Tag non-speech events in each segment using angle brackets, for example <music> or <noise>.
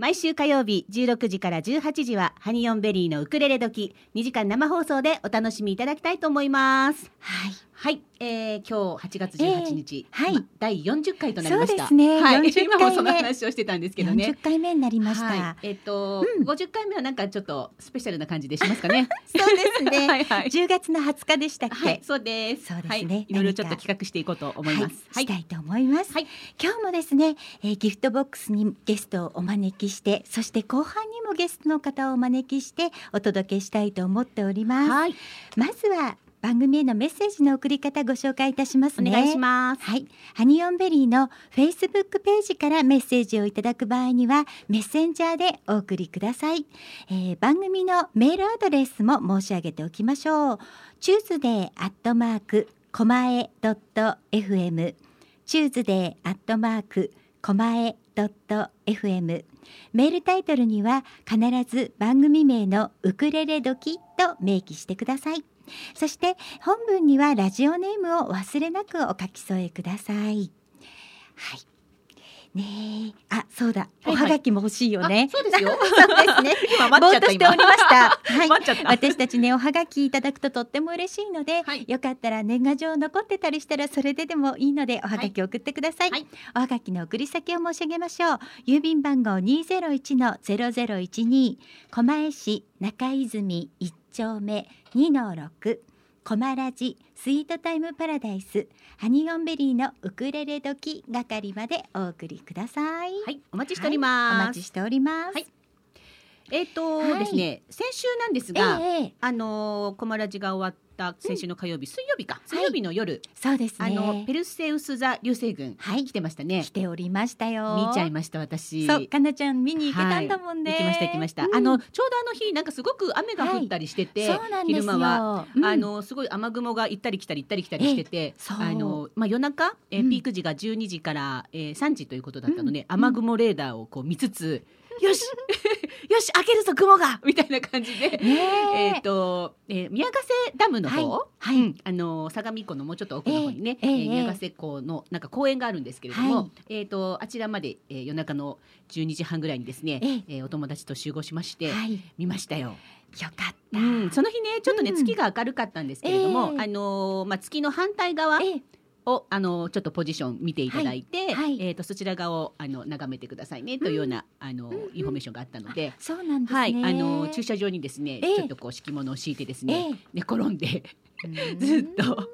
毎週火曜日16時から18時はハニオンベリーのウクレレ時2時間生放送でお楽しみいただきたいと思います。はい。はい、えー、今日8月18日、えーはい。ま第40回となりました。そうですね。はい、40今もその話をしてたんですけどね40回目になりました、はい、えっ、と、50回目はなんかちょっとスペシャルな感じでしますかねそうですねはいはい10月の20日でしたっけ、はい、そうです。そうですねはい、いろいろちょっと企画していこうと思います。はい、したいと思います、はい今日もですね、えーギフトボックスにゲストをお招きしてそして後半にもゲストの方をお招きしてお届けしたいと思っております、はい、まずは番組へのメッセージの送り方ご紹介いたしますね。お願いします。はい、ハニオンベリーのフェイスブックページからメッセージをいただく場合にはメッセンジャーでお送りください、えー番組のメールアドレスも申し上げておきましょう。Tuesday アットマークコマエドット FM Tuesday アットマークコマエドット FM メールタイトルには必ず番組名のウクレレ時と明記してくださいそして本文にはラジオネームを忘れなくお書き添えください。はい。ねえ、あ、そうだ、はいはいおはがきも欲しいよねあ。そうですよ。<laughs> そうですね。<laughs> 今待っちゃったとしておりました。<laughs> はい。た。私たちねおはがきいただくととっても嬉しいので、はいよかったら年賀状残ってたりしたらそれででもいいのでおはがき送ってください、はいおはがきの送り先を申し上げましょう郵便番号201の0012狛江市中泉1丁目2の6コマラジスイートタイムパラダイスハニオンベリーのウクレレ時係までお送りください、はい、お待ちしておりおます。待ちしております、はい。えっ、と、はいですね、先週なんですが、ええあのーコマラジが終わった先週の火曜日、水曜日か、水曜日の夜、そうですね。あのペルセウス座流星群、はい。来てましたね。来。ておりましたよ。見ちゃいました私。そう、かなちゃん見に行けたんだもんね。はい行きました行きました。うん。あのちょうどあの日なんかすごく雨が降ったりしてて。昼間は。うん。あのすごい雨雲が行ったり来たり行ったり来たりしてて、あのまあ夜中、えーうん。ピーク時が12時から、えー、3時ということだったので、うん。雨雲レーダーをこう見つつ、よしよし開けるぞ雲が <laughs> みたいな感じで。ねえ。っ、と、えー宮ヶ瀬ダムの方、はいはい。うん。あの相模湖のもうちょっと奥の方にね、えー宮ヶ瀬湖のなんか公園があるんですけれども、はい。えっ、とあちらまで、えー夜中の12時半ぐらいにですね、ええ。えーお友達と集合しまして、はい、よ見ましたよ。かった。うん、その日ねちょっとね、うん。月が明るかったんですけれども、ええ。あのーまあ月の反対側ええをあのーちょっとポジション見ていただいて、はい。はい。えっ、とそちら側をあの眺めてくださいねというような、あのーうんうん。インフォメーションがあったので。そうなんですね。はい、あのー駐車場にですね、ええ。ちょっとこう敷物を敷いてですね、え寝転んでえ <laughs> ずっと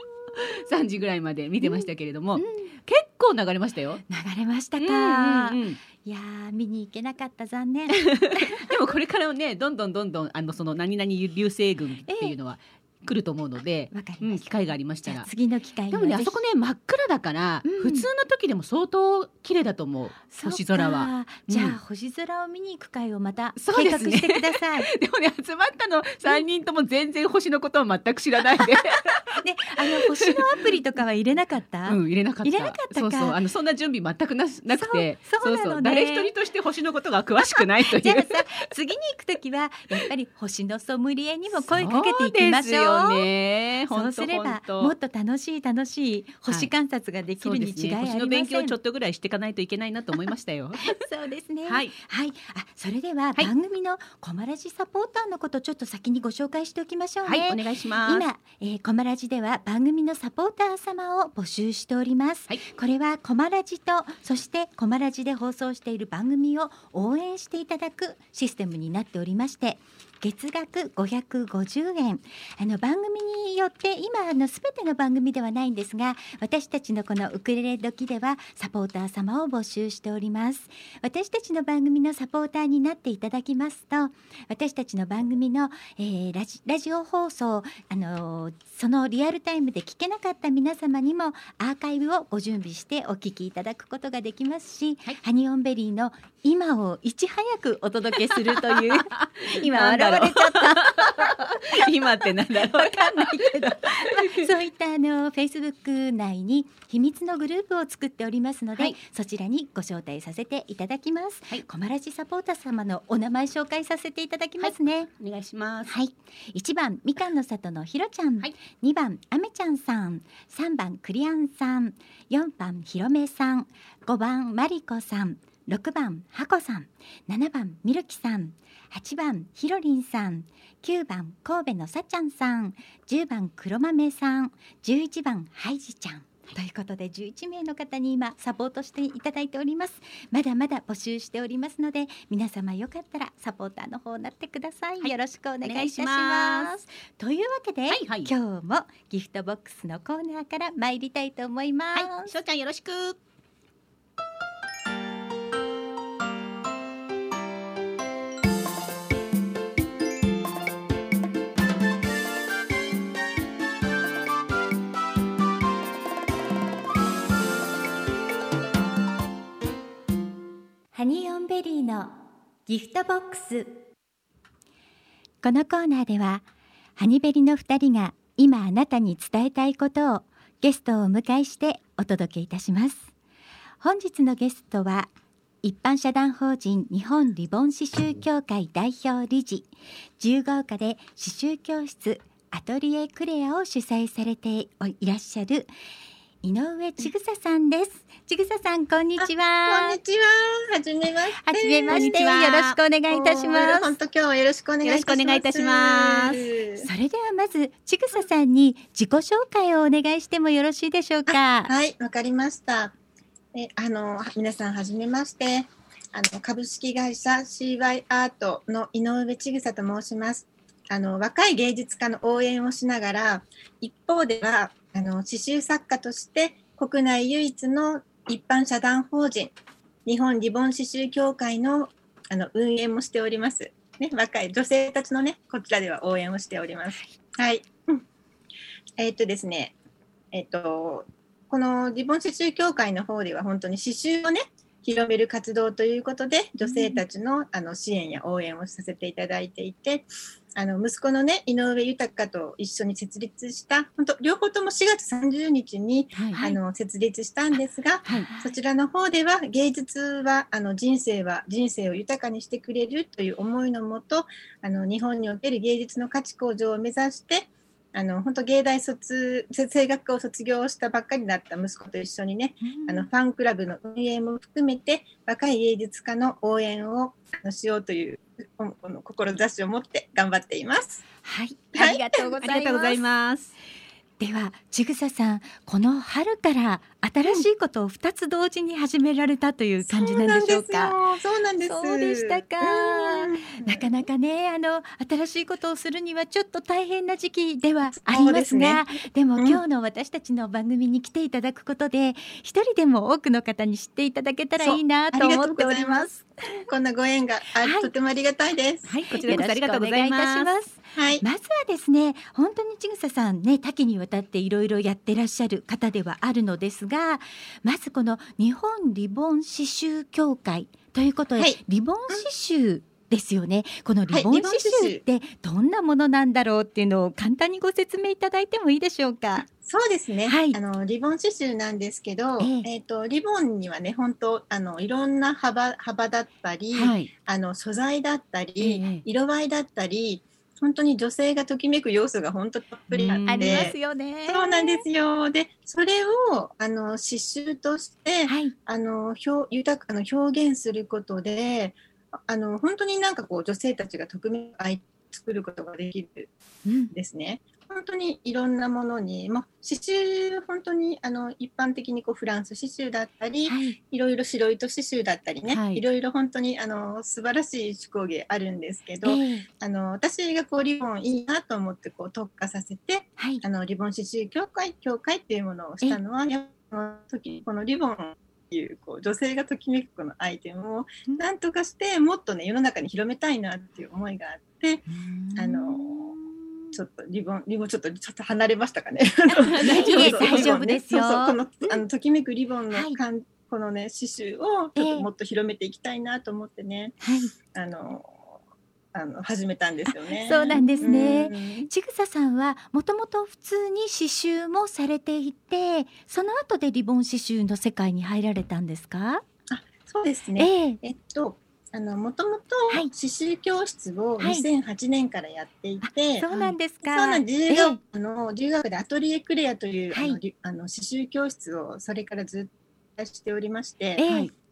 3時ぐらいまで見てましたけれども、うん。結構流れましたよ。流れましたか。うんうんうん。いやー見に行けなかった残念。<laughs> でもこれからねどんどんどんどんあのその何々流星群っていうのは来ると思うので、うん。機会がありましたら。次の機会にでもねあそこね真っ暗だから、うん。普通の時でも相当綺麗だと思う。星空は。じゃあ、うん。星空を見に行く会をまたそう計画してください。<laughs> でもね集まったの3人とも全然星のことを全く知らないで、<laughs> ね、あの星のアプリとかは入れなかった？うん、入れなかった。入れなかったか。そうそう。あのそんな準備全くなくて。そうそうね。誰一人として星のことが詳しくないという。じゃあさ次に行くときはやっぱり星のソムリエにも声かけていきましょう。よねそうすればもっと楽しい楽しい星観察ができるに違いありません。星の勉強をちょっとぐらいしていかないといけないなと思いましたよ。<laughs> そうですね。はい、はい、あ、それでははい番組のコマラジサポーターのことちょっと先にご紹介しておきましょうね。はい、お願いします。今、えー、コマラジでは番組のサポーター様を募集しております、はいこれはコマラジとそしてコマラジで放送している番組を応援していただくシステムになっておりまして月額550円あの番組によって今あのすべての番組ではないんですが私たちのこのウクレレ時ではサポーター様を募集しております。私たちの番組のサポーターになっていただきますと私たちの番組の、えーラジラジオ放送あのーそのリアルタイムで聞けなかった皆様にもアーカイブをご準備してお聞きいただくことができますし、はい。ハニオンベリーの今をいち早くお届けするという <laughs> <laughs> 今なんだろう今ってなんだろう。わかんないけど。<laughs> そういったあのフェイスブック内に秘密のグループを作っておりますので、はい。そちらにご招待させていただきます。はい。コマラジサポーター様のお名前紹介させていただきますね。お願いします。はい、一番みかんの里のひろちゃん、はい。二番あめちゃんさん、三番クリアンさん、四番ひろめさん、五番まりこさん、六番はこさん、七番みるきさん、八番ひろりんさん、九番神戸のさちゃんさん、十番黒豆さん、十一番はいじちゃん。ということで11名の方に今サポートしていただいております。まだまだ募集しておりますので皆様よかったらサポーターの方になってください、はい。よろしくお願いいたしおます。というわけで、はいはい。今日もギフトボックスのコーナーから参りたいと思います、はい、しょうちゃんよろしく。ハニーオンベリーのギフトボックス。このコーナーではハニベリの2人が今あなたに伝えたいことをゲストをお迎えしてお届けいたします。本日のゲストは一般社団法人日本リボン刺繍協会代表理事自由が丘で刺繍教室アトリエクレアを主催されていらっしゃる井上千草さんです千草さんこんにちはこんにちは。はじめまして。はじめましてよろしくお願いいたします本当今日はよろしくお願いしますそれではまずちぐささんに自己紹介をお願いしてもよろしいでしょうか？はい、わかりました。え、あの、皆さんはじめまして。あの、株式会社 CY アートの井上千草と申します。あの、若い芸術家の応援をしながら、一方では、あの、刺繍作家として国内唯一の一般社団法人、日本リボン刺繍協会のあの運営もしております。ね、若い女性たちのね、こちらでは応援をしております。はい。う <laughs> んえーっとですね、えっと、このリボン刺繍協会の方では本当に刺繍をね、広める活動ということで、女性たちの,、あの支援や応援をさせていただいていて、あの息子のね、井上豊と一緒に設立した、本当、両方とも4月30日に、はい。あの設立したんですが、はい。そちらの方では芸術はあの人生は人生を豊かにしてくれるという思いのもとあの日本における芸術の価値向上を目指してあの本当芸大卒声楽科を卒業したばっかりだった息子と一緒にねあのファンクラブの運営も含めて若い芸術家の応援をあのしようというここの志を持って頑張っています。はい、はいありがとうございます。ではちぐささん、この春から新しいことを二つ同時に始められたという感じなんでしょうか？そうなんです。よそうでしたか？うん。なかなかね、あの新しいことをするにはちょっと大変な時期ではありますが、でもうん。今日の私たちの番組に来ていただくことで、一人でも多くの方に知っていただけたらいいなと思っております。こんなご縁があ、はい。とてもありがたいです。はい、こちらこそありがとうございます。はい。まずはですね本当にちぐささんね多岐にわたっていろいろやってらっしゃる方ではあるのですがまずこの日本リボン刺繍協会ということで、はいリボン刺繍ですよねこのリボンはい刺繍ってどんなものなんだろうっていうのを簡単にご説明いただいてもいいでしょうか？そうですね。はいあのリボン刺繍なんですけど、えええっ、とリボンにはね本当あのいろんな幅幅だったり、はい。あの素材だったり、ええ色合いだったり、本当に女性がときめく要素が本当たっぷりあうんって、ありますよね。そうなんですよ。で、それをあの刺繍として、はい。あの表豊かな表現することで、あの本当になんかこう女性たちがときめく相作ることができるうんんですね。本当にいろんなものに、まあ、刺繍本当にあの一般的にこうフランス刺繍だったり、はい。いろいろ白糸刺繍だったりね、はい。い、ろいろ本当にあの素晴らしい手工芸あるんですけど、ええ。あの私がこうリボンいいなと思ってこう特化させてはい。あのリボン刺繍協会協会っていうものをしたのはやっぱこの時このリボンっていうこう女性がときめくこのアイテムをうん。なんとかしてもっとね世の中に広めたいなっていう思いがあってあのちょっとリボンリボンちょっとちょっと離れましたかね。<laughs> 大丈夫です。そうそう大丈夫ですよ。そうそうこのあのときめくリボンのはい。このね刺繍をちょっともっと広めていきたいなと思ってね、はい。あのあの始めたんですよね。そうなんですね。うん。ちぐささんはもともと普通に刺繍もされていてその後でリボン刺繍の世界に入られたんですか、そうですね。ええ。えっとあのもともとはい。刺繍教室をはい。2008年からやっていて、そうなんですか、そうなん。自由え学の自由学でアトリエクレアという、はい。あのりあの刺繍教室をそれからずっとやしておりまして、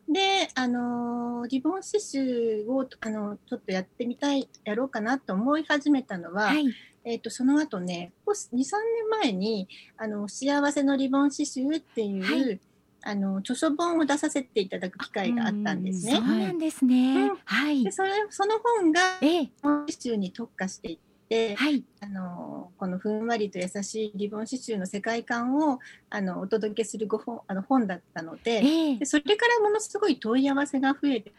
で、あのーリボン刺繍をあのちょっとやってみたいやろうかなと思い始めたのは、はい。えっ、とその後ね、ここ2、3年前にあの幸せのリボン刺繍っていう、はいあの著書本を出させていただく機会があったんですそうね。なんですね、うん。はい。でそれその本がええ。リボン刺繍に特化していって、はい。あのこのふんわりと優しいリボン刺繍の世界観をあのお届けするご本あの本だったのでええ。でそれからものすごい問い合わせが増えて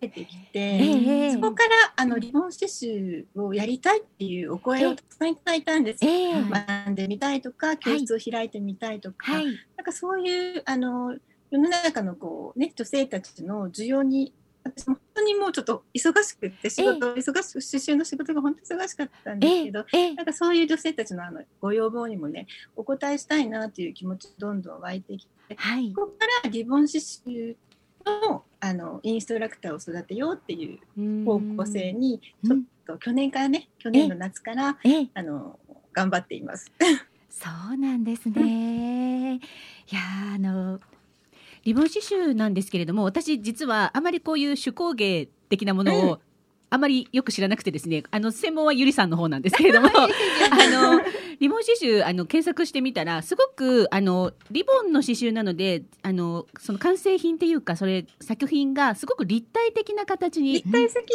出てきて、ええそこからあのリボン刺繍をやりたいっていうお声をたくさんいただいたんです。よ。ええ。学んでみたいとか教室を開いてみたいとか、はい。なんかそういうあの世の中のこう、ね、女性たちの需要に私も本当にもうちょっと忙しくって仕事、忙しく刺繍の仕事が本当に忙しかったんですええけど、ええなんかそういう女性たちのあのご要望にもねお答えしたいなという気持ちどんどん湧いてきてはい。ここからリボン刺繍のあのインストラクターを育てようっていう方向性にちょっと去年からね去年の夏からえ？え？あの頑張っています。そうなんですね。いやーあのリボン刺繍なんですけれども私実はあまりこういう手工芸的なものを、あまりよく知らなくてですねあの専門はゆりさんの方なんですけれども <laughs> あのリボン刺繍あの検索してみたらすごくあのリボンの刺繍なのであのその完成品っていうかそれ作品がすごく立体的な形に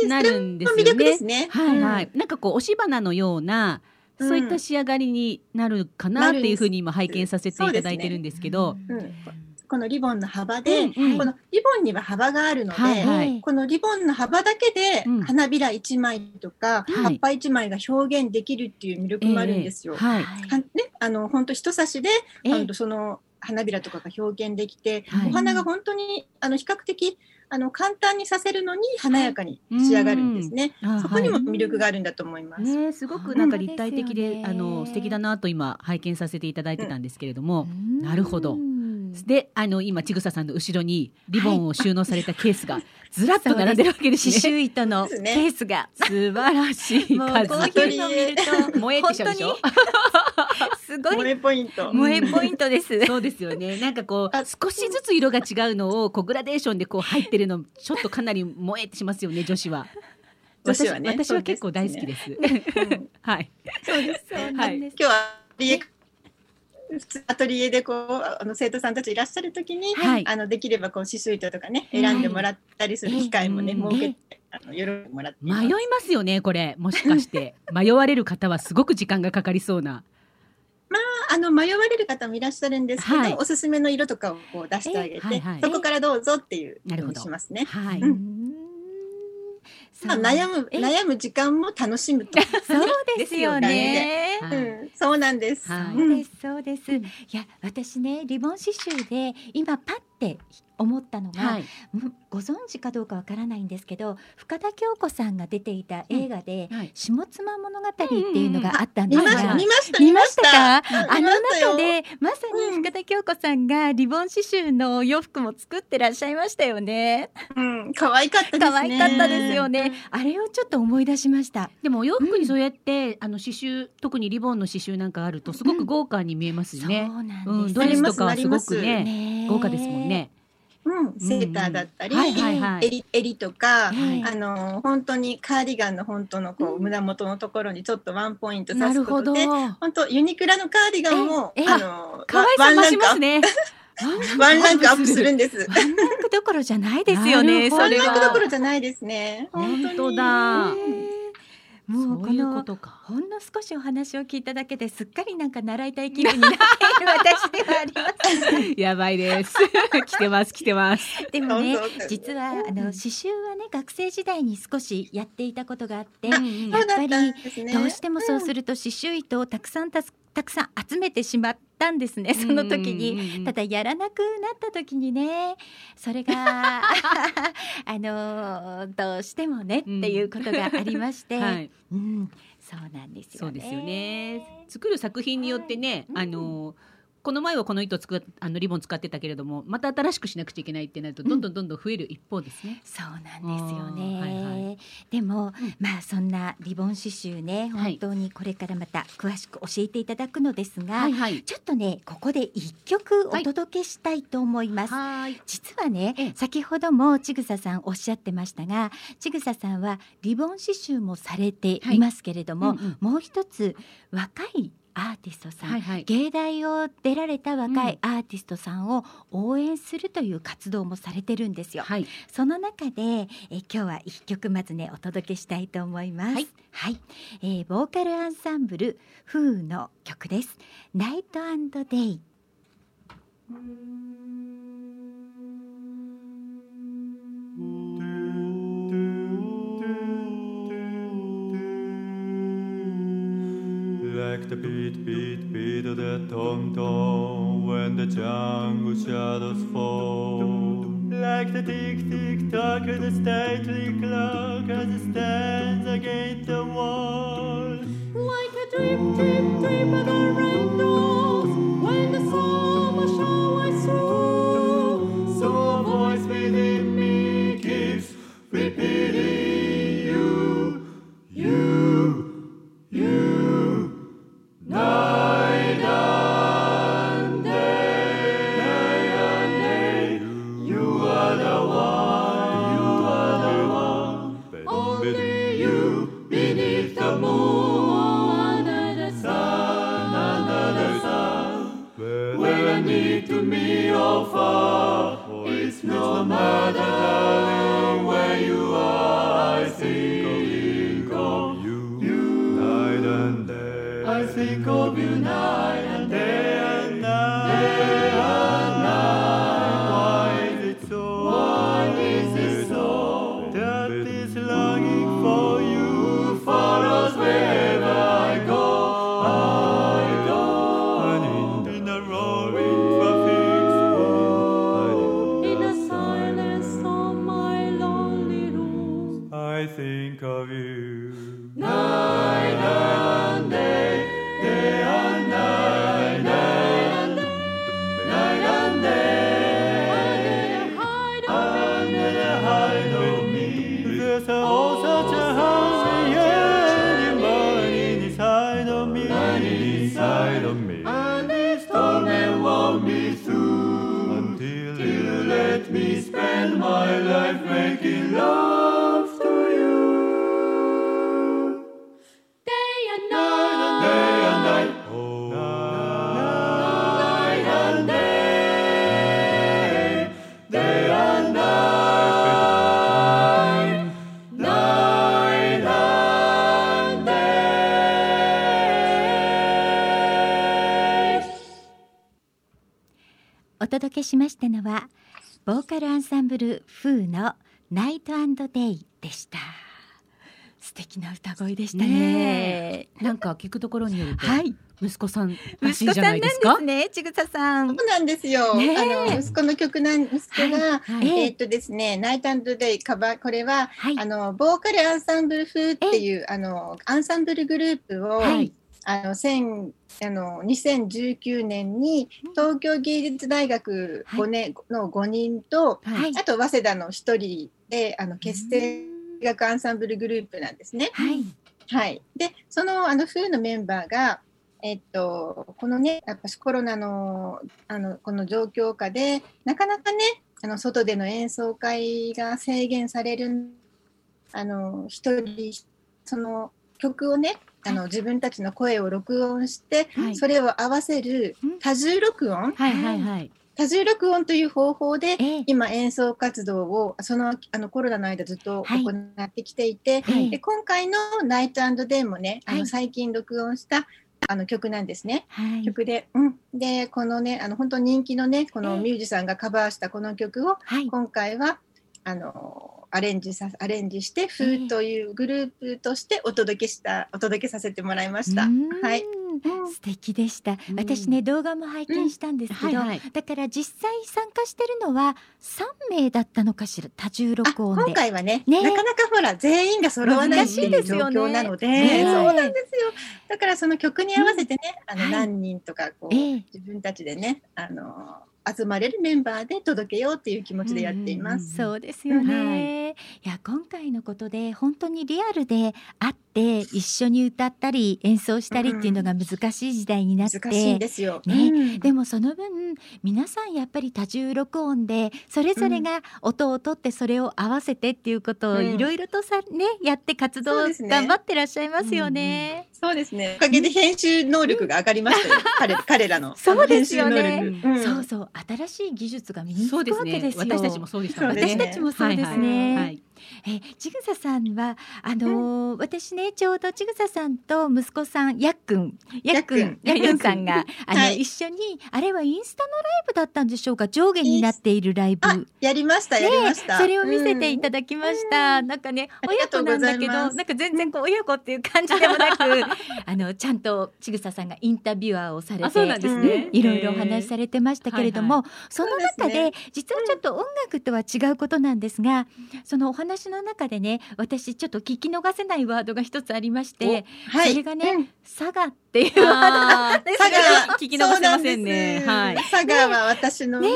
なるんですよね。すね。はいはい、うんなんかこう押し花のようなそういった仕上がりになるかなっていうふうに今拝見させていただいてるんですけど、うんこのリボンの幅で、うんうん。このリボンには幅があるので、はい。はい。このリボンの幅だけでうん。花びら1枚とか、はい。葉っぱ1枚が表現できるっていう魅力もあるんですよ。ええはい。はね、あの本当人差しで、ええ。あのその花びらとかが表現できて、はい。お花が本当にあの比較的あの簡単にさせるのに華やかに仕上がるんですね。あそこにもはい魅力があるんだと思います。ね、すごくなんか立体的で、そうあの素敵だなと今拝見させていただいてたんですけれども、うん。なるほどであの今ちぐささんの後ろにリボンを収納されたケースがずらっと並んでるわけですね。刺繍糸のケースが。素晴らしいもう数。こういうのを見ると萌えってしでしょ？すごい萌えポイント。萌えポイントです。そうですよね。なんかこうあ少しずつ色が違うのをこうグラデーションでこう入ってるのちょっとかなり萌えってしますよね女子は。女子はね私私は結構大好きです。<laughs> うんはい。そうです。そうなんです。今日はアトリエでこうあの生徒さんたちいらっしゃるときに、はい。あのできればこう刺繍糸とかねはい選んでもらったりする機会もね、うん。設けてあの喜んでもらって迷いますよねこれ。もしかして。<laughs> 迷われる方はすごく時間がかかりそうな。あの迷われる方もいらっしゃるんですけど、はい。おすすめの色とかをこう出してあげて、えはいはい。そこからどうぞっていうふうなるほどにしますね。はい。うんうんまあ、悩むえ？悩む時間も楽しむと。<laughs> そうですよね。はいうん、そうなんです。はいそうですそうです。いや私ねリボン刺繍で今パッて思ったのが、はい。うんご存知かどうかわからないんですけど深田恭子さんが出ていた映画ではい「下妻物語」っていうのがあったんですが見ました、見ましたか？うんあの中でまさに深田恭子さんがリボン刺繍のお洋服も作ってらっしゃいましたよね。うん、可愛かったですね。可愛かったですよね。あれをちょっと思い出しました。でもお洋服にそうやって、あの刺繍特にリボンの刺繍なんかあるとすごく豪華に見えますよね。そうなんうん、です。ドレスとかはすごくねね豪華ですもんね。うん、セーターだったり、はいはいはい。襟襟とか、はい。あの本当にカーディガンの本当のこう、うん。胸元のところにちょっとワンポイントな刺すことで、本当ユニクロのカーディガンもええあの可愛さ増しますね。ワンランクアップ。する。んです。ワンランクどころじゃないですよね。ワンランクどころじゃないですね。本当に。だえーもうこのとかほんの少しお話を聞いただけですっかりなんか習いたい気分になっている私ではあります。やばいです。<laughs> 来てます来てます。でもね実はあの刺繍はね学生時代に少しやっていたことがあってあやっっぱり。どうしてもそうすると刺繍糸をたくさんたすたくさん集めてしまったんですねその時に。ただやらなくなった時にね。それが <laughs> あのどうしてもねっていうことがありまして、<laughs> はい。うん、そうなんですよね。そうですよね。作る作品によってね、あのこの前はこの糸使っあのリボン使ってたけれどもまた新しくしなくちゃいけないってなるとどんどんどんどん増える一方ですね。そうなんですよね。あーはいでも、うんまあそんなリボン刺繍ねはい本当にこれからまた詳しく教えていただくのですが、はいはい。ちょっとねここで一曲お届けしたいと思います。はい。実はねええ先ほどもちぐささんおっしゃってましたがちぐささんはリボン刺繍もされていますけれども、うんうんもう一つ若いアーティストさん、はいはい。芸大を出られた若いアーティストさんを応援するという活動もされてるんですよ。はい。その中でえ今日は一曲まずねお届けしたいと思います。はい、はいえーボーカルアンサンブルフーの曲です。ナイトデイ。Like the beat, beat, beat of the tom tom when the jungle shadows fall. Like the tick, tick, tock of the stately clock as it stands against the wall. Like a drip, drip, drip of the raindrops when the summer showers through. So a voice within me keeps repeating しましたのはボーカルアンサンブルフーのナイトデイでした。素敵な歌声でしたね。ねなんか聞くところによると、はい。息子さんらしいじゃ息子さんなんでないです。ねちぐささん。そうなんですよ。ねえ。あの息子の曲なん息子が、はい。はい。えーっとですね、ナイトデイカバーこれははい。あのボーカルアンサンブル風っていうあのアンサンブルグループを、はい。あの千あの2019年に東京芸術大学はい。5年の5人と、はい。あと早稲田の1人であの結成楽アンサンブルグループなんですね。はい。はい、でそのあの風のメンバーが、えっと、このねやっぱしコロナのあのこの状況下でなかなかねあの外での演奏会が制限されるあの一人その曲をねあの自分たちの声を録音して、はい。それを合わせるうん。多重録音？はいはいはい。多重録音という方法でええ。今演奏活動をそのあのコロナの間ずっとはい。行ってきていて、はい。で今回の「ナイトデイ」もねあはい。の最近録音したあの曲なんですね。はい。曲で、うん、でこのねあの本当人気のねこのええ。ミュージシャンがカバーしたこの曲をはい。今回はあのアレンジさアレンジして「フーというグループとしてお届けしたお届けさせてもらいました。はい。素敵でした。うん。私ね動画も拝見したんですけど。だから実際参加してるのは三名だったのかしら？多重あ録音で。今回はねね。なかなかほら全員が揃わないっていう状況なので、ね。そうなんですよ。だからその曲に合わせてね、あのはい。何人とかこう、ええ。自分たちでねあの集まれるメンバーで届けようっていう気持ちでやっています。そうですよね、、はいや今回のことで本当にリアルで会って一緒に歌ったり演奏したりっていうのが難しい時代になって、難しいんですよ。ねうんでもその分皆さんやっぱり多重録音でそれぞれが音を取ってそれを合わせてっていうことをうんいろいろとさねやって活動頑張ってらっしゃいますよね。そうですね。おかげで編集能力が上がりましたよ。彼彼らの。<laughs> そうですよね。そうそう新しい技術が身につくそうですねわけですよ。私たちもそうでした私たちもそうですね。はいはいえちぐささんはあのー私ねちょうどちぐささんと息子さんやっくん。やっくん。ややっくんさんがあの、はい一緒にあれはインスタのライブだったんでしょうか？上下になっているライブ。あ、やりました、やりました。それを見せていただだきました。なんかね、親子なんだけど、なんか全然こう親子っていう感じでもなく、<laughs> あのちゃんとちぐささんがインタビュアーをされて。ですね。いろいろお話しされてましたけれども、はその中でそうですね実はちょっと音楽とは違うことなんですが、そのお話の中でね私ちょっと聞き逃せないワードが一つありまして、はい。それがね、うん。佐賀っていうワードあー佐賀聞き逃せませんね。そうなはいんです。佐賀は私のねね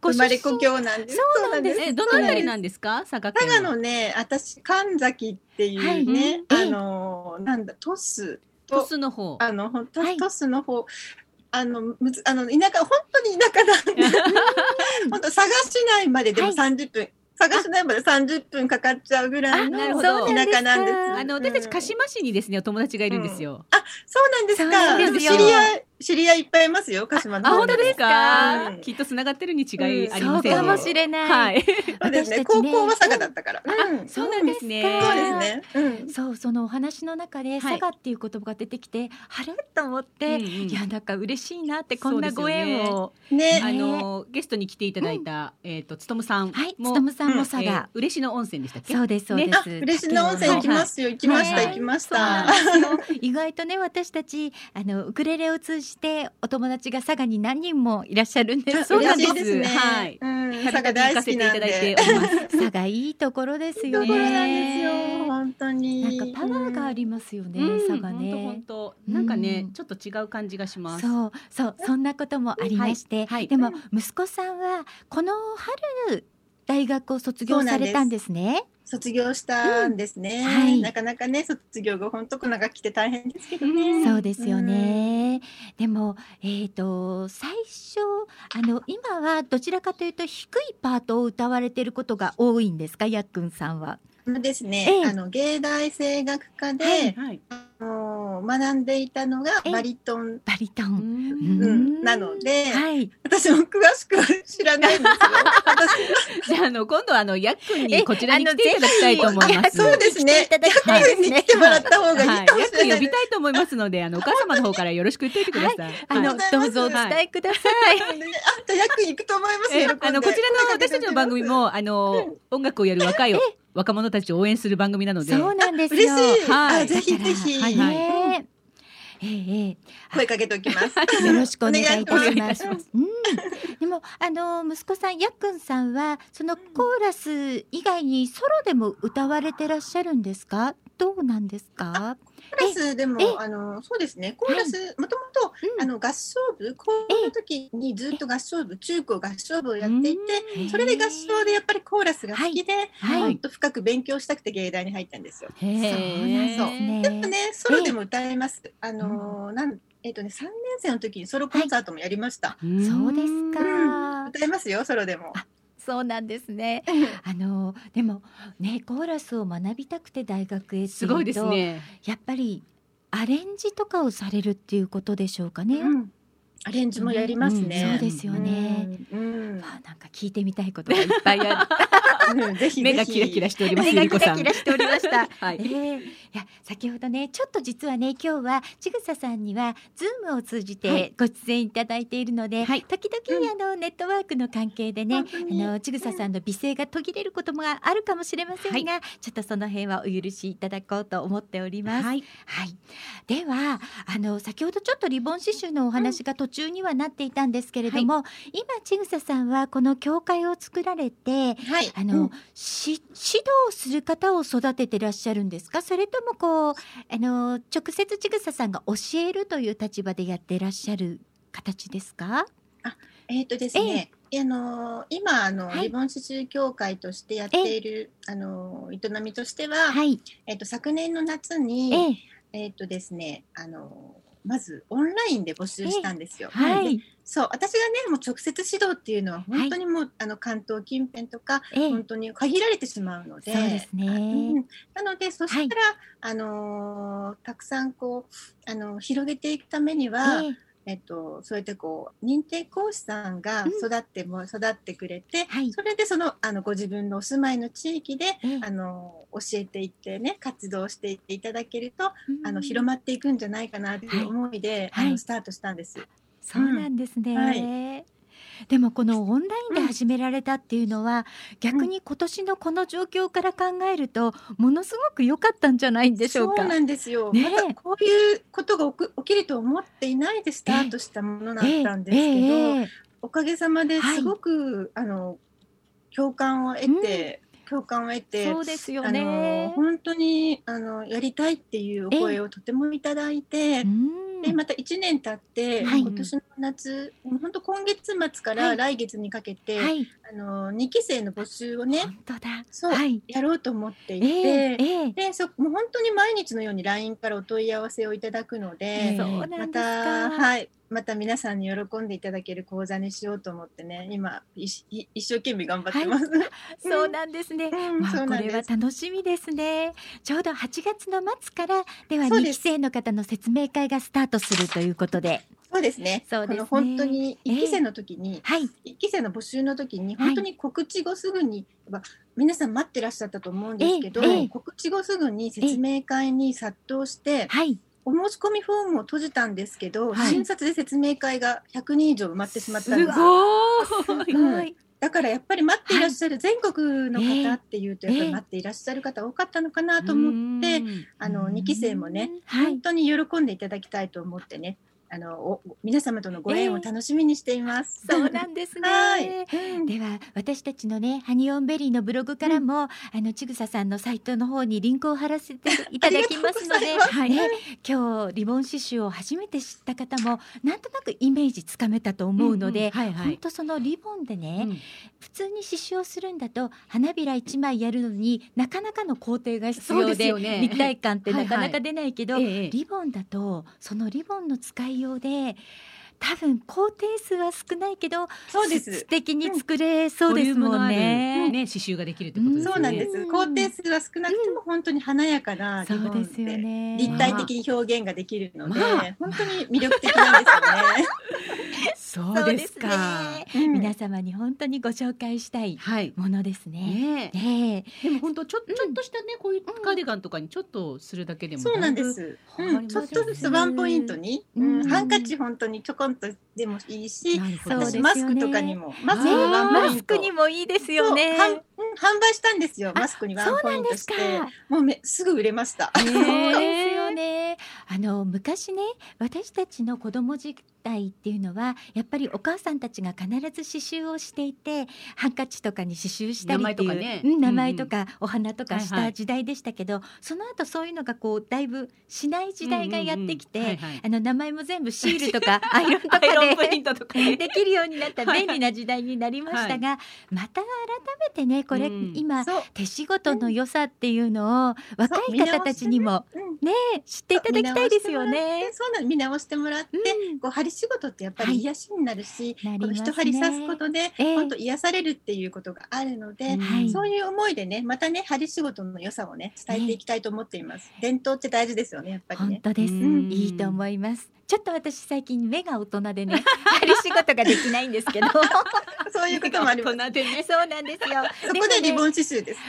ご生まれ故郷なんです。そうなんです。え、どのあたりなんですか、佐賀県は。佐賀のね、私神崎っていうね、はい。あのなんだトス鳥と栖の方。あの本当はい。トスの方。あのむずあの田舎本当に田舎なんで。<laughs> 本当佐賀市内まででもはい30分、佐賀市内まで30分かかっちゃうぐらいの田舎なんです。あの、私たち鹿島市にですね、お友達がいるんですよ。そうなんですそうなんか。ですよ知り合い知り合いいっぱいいますよ鹿島のあ、方本当ですか？うんきっと繋がってるに違いありそうませんね。かもしれない。はい。私たちね高校は佐賀だったから。うんそうなんですね。そうですね。うん。そうそのお話の中で佐賀っていう言葉が出てきて、あれ？と思って、うんうんいやなんか嬉しいなってこんなご縁を、ね。あのゲストに来ていただいた、えっ、とつとむさんも、はいつとむさんも佐えー賀、嬉野温泉でしたっけ？そうですそうでねす、あ、嬉野温泉行きますよ。行きました、はい行きました。意外とね私たちあのウクレレを通じてお友達が佐賀に何人もいらっしゃるんです。そうなんですね。は。い。うん、佐賀大好きなんで。佐賀いいところですよね。ところなんですよ。本当に。なんかパワーがありますよね、うん。佐賀ね。本当。なんかね、うん。ちょっと違う感じがします。そうそうそんなこともありまして、はい。はい。でも息子さんはこの春大学を卒業されたんですね。卒業したんですね。うんはいなかなかね、卒業後、本当コロナが来て大変ですけどね。そうですよね。でもえっ、と最初あの今はどちらかというと低いパートを歌われていることが多いんですか、やっくんさんは。ですね、ええあの芸大声楽科で、はいはい。あの学んでいたのがええバリトン、バリトン。うんなのではい。私も詳しくは知らないんですよ。<laughs> 私じゃああの今度はあのやっくんえにこちらに来ていただきたいと思います。そうですね。来ていただきたいですねに来てもらった方がいいはい、かもしれないです。たいと思いますので、あのお母様の方からよろしく言っておいてください。<laughs> あの、どうぞお伝えください。あ、じゃあ役行くと思いますあのこちらの私たちの番組もあの音楽をやる若い若者たちを応援する番組なので、そうなんですよ。嬉しい。はいあ、ぜひぜひ。はいはいねええええ声かけておきます。<laughs> よろしくお願いいたします。たしますうん、でもあの息子さんやっくんさんはそのコーラス以外にソロでも歌われてらっしゃるんですか？どうなんですか？コーラスでえも、あの、そうですね。コーラス、もともと、うんあの、合唱部、高校の時にずっと合唱部、中高合唱部をやっていて、それで合唱でやっぱりコーラスが好きで、はいもっと深く勉強したくて芸大に入ったんですよ。そうなんで。でもね、ソロでも歌えます。あのー、なん、えっ、とね、3年生の時にソロコンサートもやりました。うんそうですか。歌えますよ、ソロでも。あそうなんですね。あのでもねコーラスを学びたくて大学へすごいですね。やっぱりアレンジとかをされるっていうことでしょうかね。うんアレンジもやりますね。そうですよね。うん。あなんか聞いてみたいことがいっぱいある。<laughs> うんぜひ目がキラキラしております。目がキラキラしておりました。<laughs> はいえーいや先ほどねちょっと実はね今日はちぐささんにはズームを通じはていご出演いただいているので、はい時々、あのネットワークの関係でねあのちぐささんの美声が途切れることもあるかもしれませんが、ちょっとその辺はお許しいただこうと思っております。はい。はい、ではあの先ほどちょっとリボン刺繍のお話が途中にはなっていたんですけれども、今ちぐささんはこの教会を作られてはい。あの、うん。し指導する方を育ててらっしゃるんですか？それともこうあの直接ちぐささんが教えるという立場でやってらっしゃる形ですか？えっ、とですね、あの今あの、はい。リボン刺繍協会としてやっているあの営みとしては、はい。えっ、と昨年の夏にええ。えっ、とですねあのまずオンラインで募集したんですよ。はい。でそう私がねもう直接指導っていうのは本当にもう、あの関東近辺とかええ。本当に限られてしまうので。そうですね、うん。なのでそしたら、あのーたくさんこうあの広げていくためには、えええっと、そうやってこう認定講師さんがうん。育っても、育ってくれて、はい。それでそのあのご自分のお住まいの地域で、ええ。あの教えていってね活動していっていただけると、あの広ままっていくんじゃないかなという思いで、はい。あのスタートしたんです。そうなんですね、はでもこのオンラインで始められたっていうのは、逆に今年のこの状況から考えるとものすごく良かったんじゃないんでしょうか。そうなんですよ。ねえ。またこういうことが起きると思っていないでスタートしたものだったんですけど、ええええおかげさまではい。すごく、あの共感を得て、共感を得て、そうですよあのね。本当にあのやりたいっていうお声をとてもいただいて、うんでまた1年経って、はい今年の夏本当今月末かはいら来月にかけて、はい、あの2期生の募集をね本当だ。そうはい。やろうと思っていて、ええええでそもう本当に毎日のように LINE からお問い合わせをいただくので、ええそうなんですまか。た、はい、また皆さんに喜んでいただける講座にしようと思ってね、今い一生懸命頑張ってます。<laughs> そうなんですね。うんまあこれは楽しみですね。ちょうど8月の末からでは2そうです期生の方の説明会がスタートするということで、そうですね。そうですね本当にええ一期生の時に、はい。一期生の募集の時にはい本当に告知後すぐに、やっぱ皆さん待ってらっしゃったと思うんですけど、ええええ告知後すぐに説明会に殺到して、はい。お申し込みフォームを閉じたんですけど、はい診察で説明会が100人以上埋まってしまったんです。すごい。すごい。だからやっぱり待っていらっしゃる全国のええ方っていうとやっぱり待っていらっしゃる方多かったのかなと思って、あの2期生もね、はい本。当に喜んでいただきたいと思ってねあのお皆様とのご縁を楽しみにしています。そうなんですね。はい、うんでは私たちのねハニオンベリーのブログからも、あのちぐささんのサイトの方にリンクを貼らせていただきますので、<laughs> はい。ね、今日リボン刺繍を初めて知った方もなんとなくイメージつかめたと思うので、本当そのリボンでね、うん。普通に刺繍をするんだと花びら一枚やるのになかなかの工程が必要でね。立体感ってなかなか出ないけど、ええ。リボンだとそのリボンの使いようで多分工程数は少ないけどそうです素敵に作れそうですもんね。ね刺繍ができるってことですよね。そうなんです、うん工程数は少なくても本当に華やかなリそうですよでね。立体的に表現ができるので、まあ本当に魅力的なんですよ <laughs> そうですか。ねね。うん皆様に本当にご紹介したいはい。ものですね。ねえ。ねえでも本当ちょちょっとしたねこういうカーディガンとかにちょっとするだけでもそうなんです。うん、ちょっとずつワンポイントに、ううんん、ハンカチ本当にちょこんとでもいいし、私マスクとかにもマスクねにワンポイントマスクにもいいですよね。販売したんですよ。あマスクにワンポイそうなんでントして、すか。もうめすぐ売れました。<laughs> そうですよね。あの昔ね、私たちの子供時代っていうのはやっぱりお母さんたちが必ず刺繍をしていて、ハンカチとかに刺繍したりっていう名前とかね。うん名前とかお花とかしはいはいた時代でしたけど、その後そういうのがこうだいぶしない時代がやってきて、名前も全部シールとか <laughs> アイロンとかでントとかね。<laughs> できるようになった便利な時代になりましたが、また改めてねこれ、うん。今手仕事の良さっていうのを若い方たちにもうん。ねえ知っていただきたいですよね。そう見直してもらって、うん。こう針仕事ってやっぱはい。り癒しになるし、なりますね。この一針刺すことで、ええ。本当癒されるっていうことがあるので、はい。そういう思いでねまたね針仕事の良さをね伝えていきたいと思っています。伝統って大事ですよねやっぱりね。本当です、うん。いいと思います。ちょっと私最近目が大人でね、<laughs> 針仕事ができないんですけど。<laughs> そういうこともあります。ねそうなんですよ。そこでリボン刺繍です。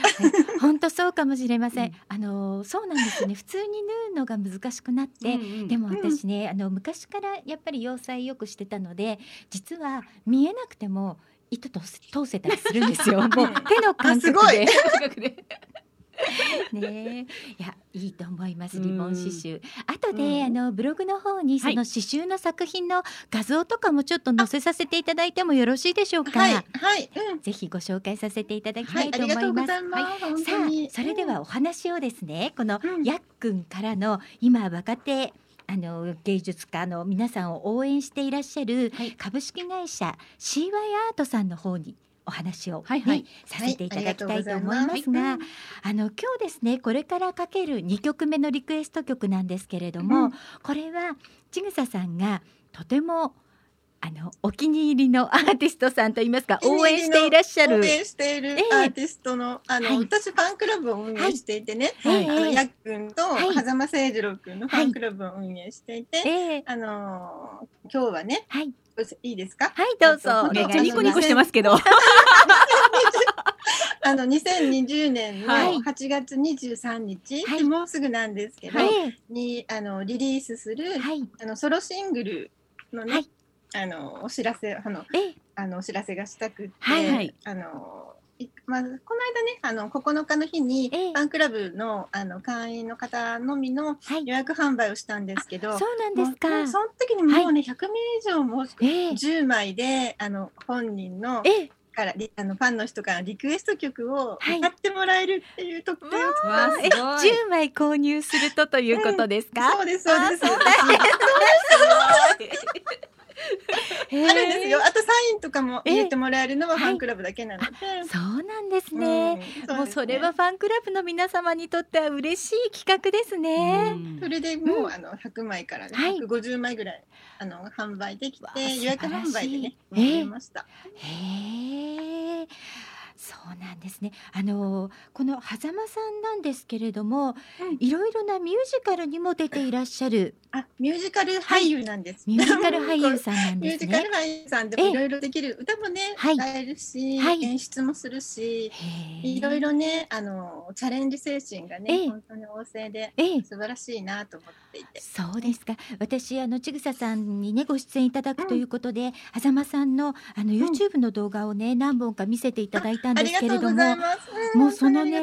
本当そうかもしれません。うんあのそうなんですよね。普通に縫うのが難しくなって、でも私ね、あの昔からやっぱり洋裁よくしてたので、実は見えなくても糸と通せたりするんですよ。<laughs> もう手の感あすごい覚で。近くで <laughs> ねえ、いやいいと思いますうんリボン刺繍。後で、うんあのブログの方にそはいの刺繍の作品の画像とかもちょっと載せさせていただいてもよろしいでしょうか。はいはいうんぜひご紹介させていただきたはいと思います。りがとうございます。本さあそれではお話をですねこのうんやっくんからの今若手あの芸術家の皆さんを応援していらっしゃるはい株式会社 CY アートさんの方にお話を、ねはいはい。させていただきたいと思いますがあの今日ですねこれからかける2曲目のリクエスト曲なんですけれども、うん。これはちぐささんがとてもあのお気に入りのアーティストさんといいますか応援していらっしゃる。応援しているええ。アーティストの、あの、はい。私ファンクラブを運営していてね、はい。あのやっくんとはい。狭間誠二郎くんのファンクラブを運営していて、ええ。あのー今日はねはいいいですか？はいどうぞ。めっちゃニコニコしてますけど。<laughs> あの2020年のはい。8月23日、はい。もうすぐなんですけど、えにあのリリースする、えはい。あのソロシングルのね、はい。あのお知らせあのええ。あのお知らせがしたくって、はいはい。あのいまあ、この間ねあの9日の日にええ。ファンクラブのあの会員の方のみのはい。予約販売をしたんですけど、そうなんですか。もうその時にもうね、100名以上もええ。10枚であの本人のええ。からリあのファンの人からリクエスト曲をはい。歌ってもらえるっていう特典を作ったんです。え10枚購入するとということですか、そうですそうです。あそうへえ <laughs> <laughs> あるんですよ。あとサインとかも入れてもらえるのはええファンクラブだけなので。そうなんですね、うん。もうそれは。ファンクラブの皆様にとっては嬉しい企画ですね、うん。それでもう、あの100枚からね、はい。150枚ぐらいあの販売できて予約販売でね素晴らしい。終わりました。へえそうなんですね。あのこの狭間さんなんですけれども、うんいろいろなミュージカルにも出ていらっしゃる。あミュージカル俳優なんです。ミュージカル俳優さんなんミューですねジカル俳優さんでもいろいろできる。歌もねはい。歌えるし、はい。演出もするし。いろいろねあのチャレンジ精神がえねえ本当に旺盛でええ。素晴らしいなと思っていて。そうですか。私あのちぐささんにねご出演いただくということで、狭間さんのあの YouTube の動画をね、何本か見せていただいたんですありがとうけれども、ございます。んもうそのね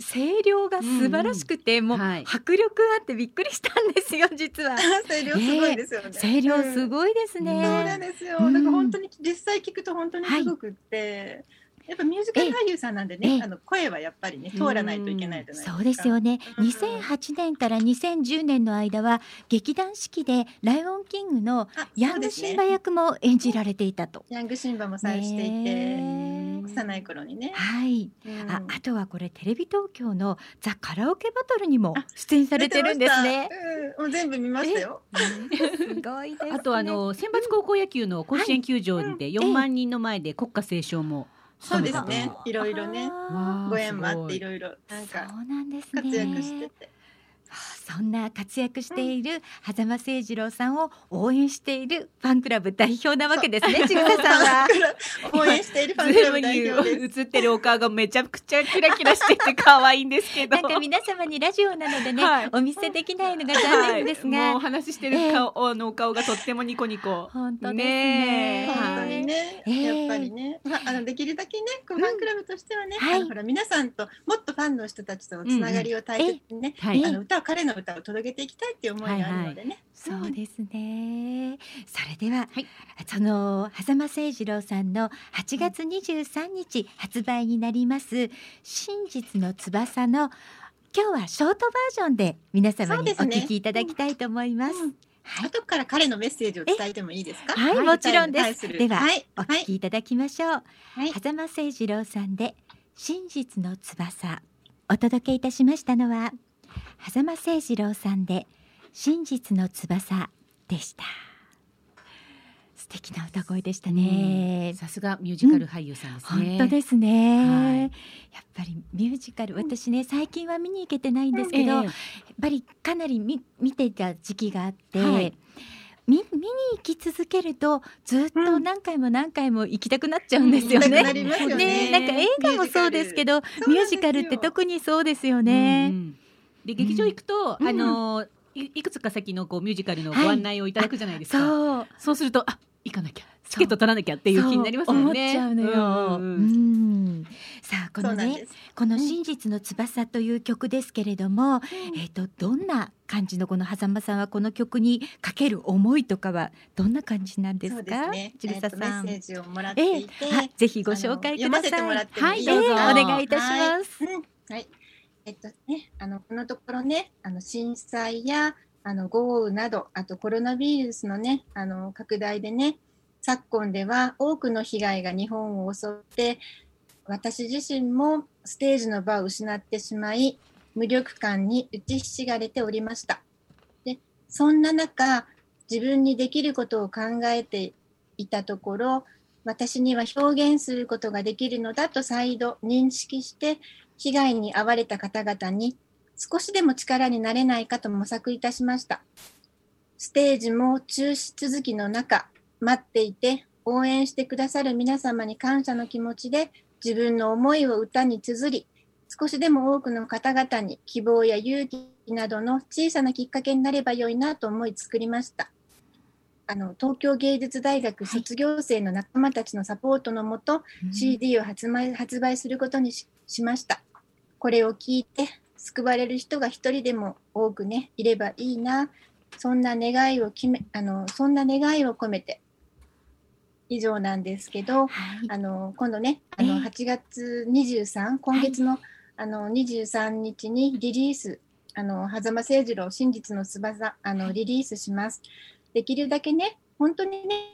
声量が素晴らしくて、もうはい迫力あってびっくりしたんですよ実は。<laughs> 声量すごいですよね。声量すい。ごいですそうなんね。ですよ。うんだから本当に実際聞くと本当にすごくって、やっぱミュージカル俳優さんなんでね、ええあの声はやっぱりね通らないといけないじゃないですか。そうですよね。うん2008年から2010年の間は劇団四季でライオンキングのあヤングシンバ役も演じられていたと。ヤングシンバもさえしていて、幼い頃にね。はい。うんああとはこれテレビ東京のザカラオケバトルにもあ出演されてるんですね。もう全部見ましたよ。すごいです、ね。<laughs> あとあの選抜高校野球の甲子園球場で4万人の前で国歌斉唱もそうです。ねいろいろねあご縁もあっていろろいろなんーかそうなんですね。活躍してて。あそんな活躍している狭間誠二郎さんを応援しているファンクラブ代表なわけですね。ちぐささんは。応援しているファンクラブ代表です。に映ってるお顔がめちゃくちゃキラキラしてて可愛いんですけど。<laughs> なんか皆様にラジオなのでね、はい。お見せできないのが残念ですが、はい、もうお話ししてる顔、あのお顔がとってもニコニコ。本当ね。本当にね、ええ。やっぱりね、まあ、あのできるだけね、こうファンクラブとしてはね、はい。あのほら皆さんともっとファンの人たちとのつながりを大切にね、はいあの歌を彼の歌を届けていきたいっていう思いがあるのでね。そうですね。それでは、はいその狭間誠二郎さんの8月23日発売になります真実の翼の今日はショートバージョンで皆様にお聞きいただきたいと思います。うんはい、後から彼のメッセージを伝えてもいいですか？はい、もちろんです。では、はい、おはい、聞きいただきましょう。はい、狭間誠二郎さんで真実の翼お届けいたしましたのは狭間誠二郎さんで真実の翼でした。素敵な歌声でしたね、さすがミュージカル俳優さんですね。本当ですね、はい。やっぱりミュージカル私ね最近は見に行けてないんですけど、ええ。やっぱりかなり見見てた時期があって、はい。み見に行き続けるとずっと何回も何回も行きたくなっちゃうんですよね。うん。ね。なんか映画もそうですけどミュージカルって特にそうですよね。うんうんで劇場行くと、うんあのいいくつか先のこうミュージカルのご案内をいただくじゃないですか。そうそうするとあ行かなきゃチケット取らなきゃっていう気になりますもんね。思っちゃうのよ。うんううんんさあこのね。この真実の翼という曲ですけれども、えっ、とどんな感じのこの狭間さんはこの曲にかける思いとかはどんな感じなんですそうですか？ね。ちぐさえっとメさん。ッセージをもらってええいて、あぜひご紹介ください。あの読ませてもらってもはいどうぞお願いいたします。うんはい。えっとね、あのこのところね、あの震災やあの豪雨など、あとコロナウイルスのね、あの拡大でね、昨今では多くの被害が日本を襲って、私自身もステージの場を失ってしまい、無力感に打ちひしがれておりました。で、そんな中、自分にできることを考えていたところ、私には表現することができるのだと再度認識して、被害に遭われた方々に少しでも力になれないかと模索いたしました。ステージも中止続きの中、待っていて応援してくださる皆様に感謝の気持ちで自分の思いを歌に綴り、少しでも多くの方々に希望や勇気などの小さなきっかけになればよいなと思い作りました。あの東京芸術大学卒業生の仲間たちのサポートのもと、CD を発売発売することにししました。これを聞いて救われる人が一人でも多くねいればいいな。そんな願いを決めあのそんな願いを込めて以上なんですけど、はい。あの今度ねあのええ8月23今月の,、あの23日にリリースあの狭間誠二郎真実の翼あのリリースします。できるだけね本当にね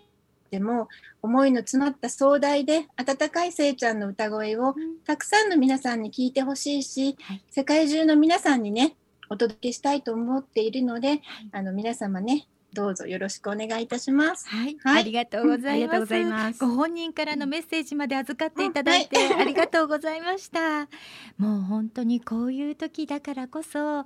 でも思いの詰まった壮大で温かいせいちゃんの歌声をたくさんの皆さんに聞いてほしいし、はい。世界中の皆さんにねお届けしたいと思っているので、あの皆様ねどうぞよろしくお願いいたします。はい、はい。ありがとうございます。ありがとうございます。ご本人からのメッセージまで預かっていただいて、うんありがとうございました。もう本当にこういう時だからこそ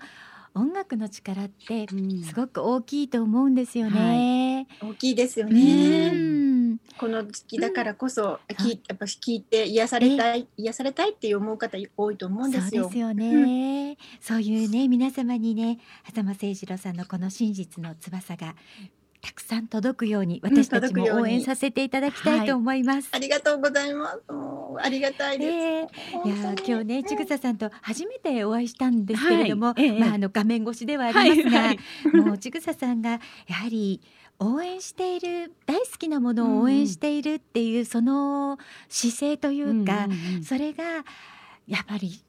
音楽の力ってうん。すごく大きいと思うんですよね。大きいですようね。ん。この時期だからこそ、うん。きやっぱ聞いて癒されたい、癒されたいっていう思う方多いと思うんですよ。そうですよね、そういうね皆様にね狭間誠二郎さんのこの真実の翼がたくさん届くようにうん私たちも応援させていただきたいと思います。ありがとうございます。ありがたいです。ねえ。いや今日ねちぐささんと初めてお会いしたんですけれども、はい。ええ。まああの画面越しではありますが、はい。はい。もうちぐささんがやはり応援している大好きなものを応援しているっていうその姿勢というか、うんうんうん。それがやっぱり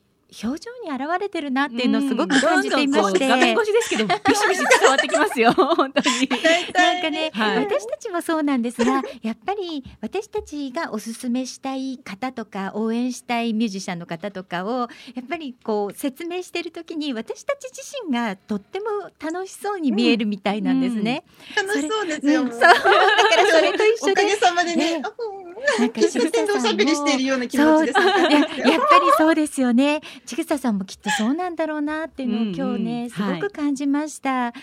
表情に現れてるなっていうのをすごく感じていまして、どん画面越しですけど <laughs> ビシビシ伝わってきますよ本当に。なんかね、<laughs> はい。私たちもそうなんですがやっぱり私たちがおすすめしたい方とか応援したいミュージシャンの方とかをやっぱりこう説明してる時に私たち自身がとっても楽しそうに見えるみたいなんですね。楽しそうですよ。うんそう。だからそれと一緒でおかげさまでね。ね、うんなんか喫茶店でおしゃべりしているような気持ちです。そうややっぱりそうですよね。ちぐささんもきっとそうなんだろうなっていうのを今日ね、うんうんすごく感じました。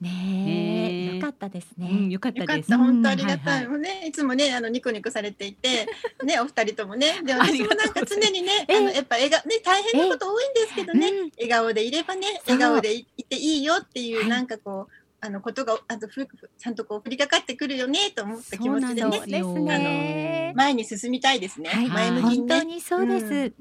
ねよかったですね。うんよかったです。よかった、本当ありがたい。うんもうね、いつもね、あのニコニコされていて、ね、お二人ともね、で、<laughs> 私もなんか常にね、ええあの、やっぱ笑顔、ね、大変なこと多いんですけどね、うん笑顔でいればね、笑顔でいいていいよっていう、はいなんかこう、あのことが、あと、ふ、ふちゃんとこう降りかかってくるよね、と思った気持ちでねね。前に進みたいですね。はい、前向きにね。本当にそうです、うん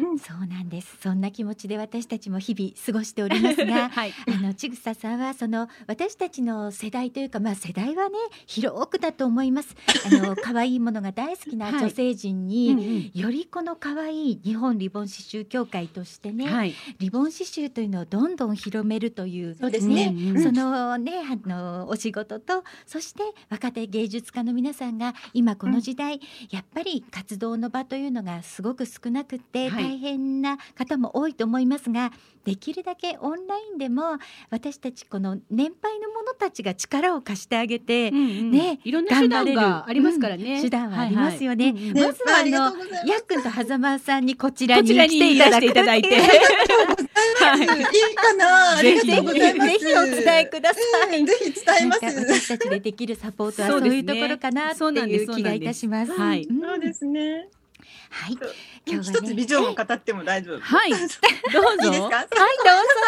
う <laughs> んそうなんです。そんな気持ちで私たちも日々過ごしておりますが <laughs> はい。あのちぐささんはその私たちの世代というかまあ世代はね広くだと思います。あの <laughs> 可愛いものが大好きな女性陣に、うんうん。よりこの可愛い日本リボン刺繍協会としてね、はい。リボン刺繍というのをどんどん広めるというそうですね。うんうん。そのねあのお仕事とそして若手芸術家の皆さんが今この時代、やっぱり活動の場というのがすごく少なくって、はい大変な方も多いと思いますが、できるだけオンラインでも私たちこの年配の者たちが力を貸してあげて、うんうん。ねいろんな手段がありますからね。うん手段はありますよね。はいはいうん。うんまずはあのやっくんと狭間さんにこちらに来ていただく。いらしていただいて。ってうはい。いいかな。ありがぜひとうございます。ぜひお伝えください。うんぜひ伝えます。私たちでできるサポートはそうういうところかなってそうなんですいう気がいたします。はい。うんそうですね。はい。今日はね一つビジョンを語っても大丈夫。はい <laughs> どうぞ。いいですか？はい、どう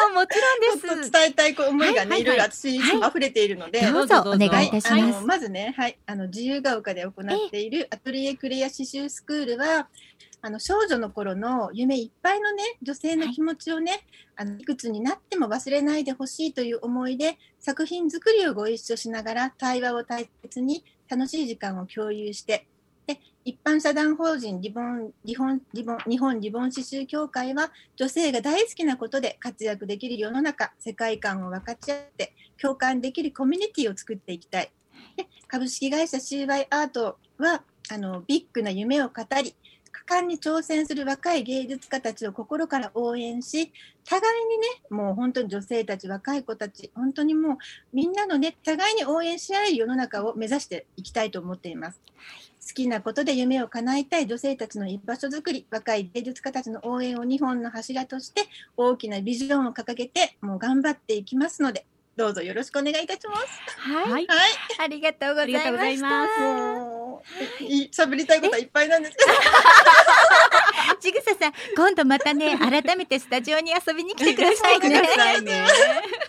ぞ、もちろんです。と伝えたい思いがね、はいはいいろいろ私はい溢れているので。どうぞお願いいたします。まずね、はい、あの自由が丘で行っているアトリエクレア刺繍スクールは。あの少女の頃の夢いっぱいのね、女性の気持ちをね、あのいくつになっても忘れないでほしいという思いで。作品作りをご一緒しながら、対話を大切に楽しい時間を共有して。一般社団法人リボン、日本、リボン、日本リボン刺繍協会は。女性が大好きなことで活躍できる世の中、世界観を分かち合って。共感できるコミュニティを作っていきたい。で株式会社 CY アートはあのビッグな夢を語り果敢に挑戦する若い芸術家たちを心から応援し互いにねもう本当に女性たち若い子たち本当にもうみんなのね互いに応援し合える世の中を目指していきたいと思っています。好きなことで夢を叶えたい女性たちの居場所づくり若い芸術家たちの応援を日本の柱として大きなビジョンを掲げてもう頑張っていきますのでどうぞよろしくお願いいたします。はい、はい。はい。ありがとうございありがとうごましざいまた。もうい喋りたいことはいっぱいなんですけど。ちぐささん、今度またね、<laughs> 改めてスタジオに遊びに来てくださいね。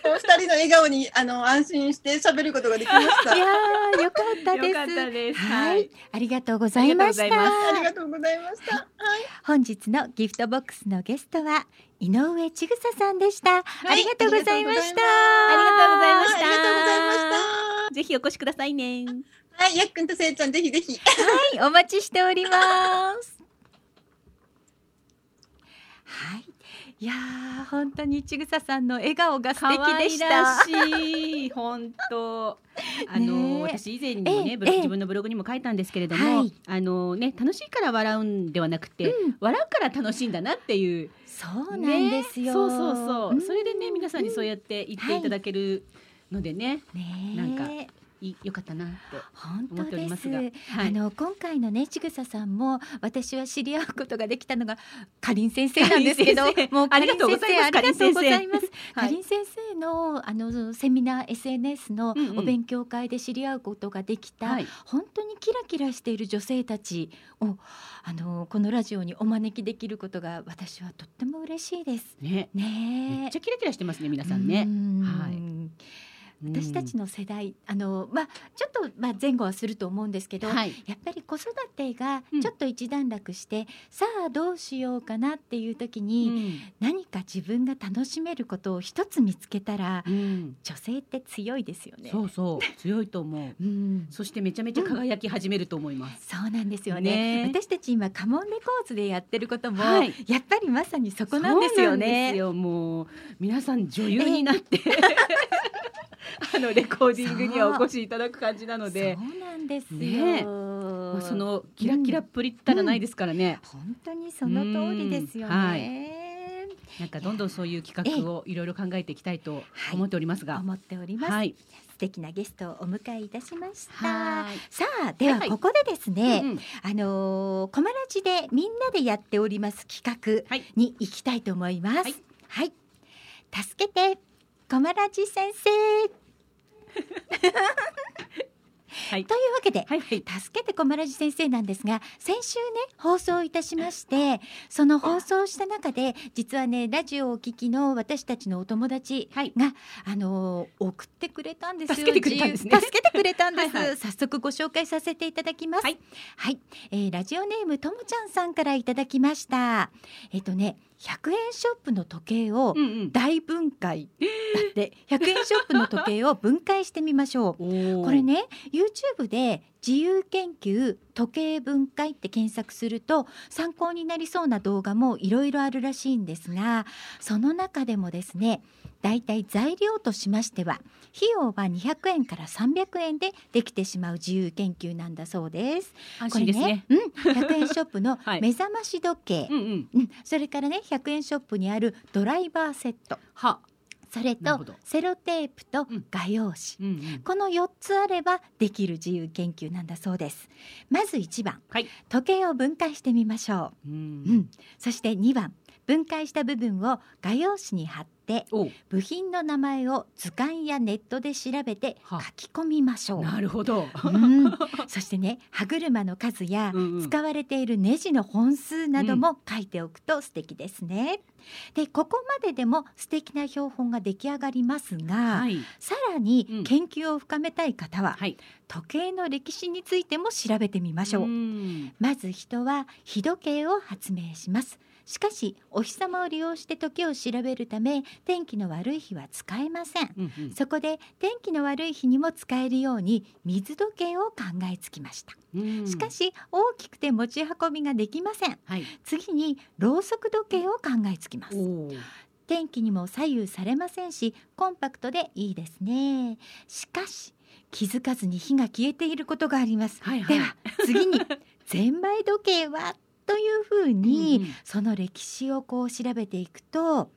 お二人の笑顔にあの安心して喋ることができました。いやー、よかったです。ははいい、ありがとうございましたあり。がとうございました。はい。本日のギフトボックスのゲストは井上ちぐささんでした。ありがとうございました。ありがとうございましたありがとうございました。ぜひお越しくださいね。はい、やっくんとせいちゃんぜひぜひ。はい、お待ちしております。はい。いやー本当にちぐささんの笑顔が素敵でした。本当。<laughs> あの、私以前にもね、自分のブログにも書いたんですけれども、はいあのね楽しいから笑うんではなくて、うん笑うから楽しいんだなっていう。そうなんですよ。ねそうそうそう。んそれでね皆さんにそうやって言っていただけるのでね、ねえなんかいよかったなって本当思っておりでますすが。はい。あの今回のねちぐささんも私は知り合うことができたのがかりん先生なんですけどもうありがとうございますかりん先生。のあのセミナー SNS のうんうん。お勉強会で知り合うことができた、はい。本当にキラキラしている女性たちをあのこのラジオにお招きできることが私はとっても嬉しいです。ね。めねっちゃキラキラしてますね皆さんね。はい私たちの世代あのまあちょっとまあ前後はすると思うんですけど、はい。やっぱり子育てがうん。ちょっと一段落して、さあどうしようかなっていう時に、何か自分が楽しめることを一つ見つけたら、うん。女性って強いですよね。そうそう強いと思う。<laughs> うん。そしてめちゃめちゃ輝き始めると思います。そうなんですよね。ね。私たち今カモンレコーズでやってることも、はい。やっぱりまさにそこなんですよそうなんですね。よもう。皆さん女優になって、<laughs> あのレコーディングにはお越しいただく感じなので、そう。なんですよ。ねまあ、そのキラキラっぷりったらないですからね、本当にその通りですようん。はね。なんかどんどんそういう企画をいろいろ考えていきたいと思っておりますが、思っております。はい、素敵なゲストをお迎えいたしました。はい。さあでははい。はいここでですね、うんうん。あのー、コマラジでみんなでやっております企画はい。に行きたいと思います。はい。はい、助けてコマラジ先生はい。というわけで。はいはい。助けてコマラジ先生なんですが先週ね放送いたしましてその放送した中で実はねラジオをお聞きの私たちのお友達が、はい。あのー送ってくれたんですよ助けてくれたんですね。助けてくれたんです。はいはい。早速ご紹介させていただきます。はい、はい。えーラジオネームともちゃんさんからいただきました。えっ、とね100円ショップの時計をうんうん。大分解だって100円ショップの時計を分解してみましょう。<laughs> これね YouTube で自由研究時計分解って検索すると参考になりそうな動画もいろいろあるらしいんですがその中でもですねだいたい材料としましては費用は200円から300円でできてしまう自由研究なんだそうです。安これ心ですね。うん、100円ショップの <laughs> はい目覚まし時計、うんうん。うん、それからね100円ショップにあるドライバーセットは。それとセロテープとうん。画用紙、うんうん。この4つあればできる自由研究なんだそうです。まず1番。はい。時計を分解してみましょう。う、うん。ん。そして2番分解した部分を画用紙に貼ってお。部品の名前を図鑑やネットで調べて書はき込みましょうなるほど。うん、<laughs> そしてね歯車の数やうんうん使われているネジの本数なども書いておくと素敵ですね。でここまででも素敵な標本が出来上がりますが、はい。さらにうん研究を深めたい方は、はい。時計の歴史についても調べてみましょう。んまず人は日時計を発明します。しかしお日様を利用して時を調べるため天気の悪い日は使えません。うんうんそこで天気の悪い日にも使えるように水時計を考えつきました。うんしかし大きくて持ち運びができません。はい。次にろうそく時計を考えつきます。天気にも左右されませんしコンパクトでいいですね。しかし気づかずに火が消えていることがあります。はいはいでは次に <laughs> ゼンマイ時計はというふうに、うんうん。その歴史をこう調べていくと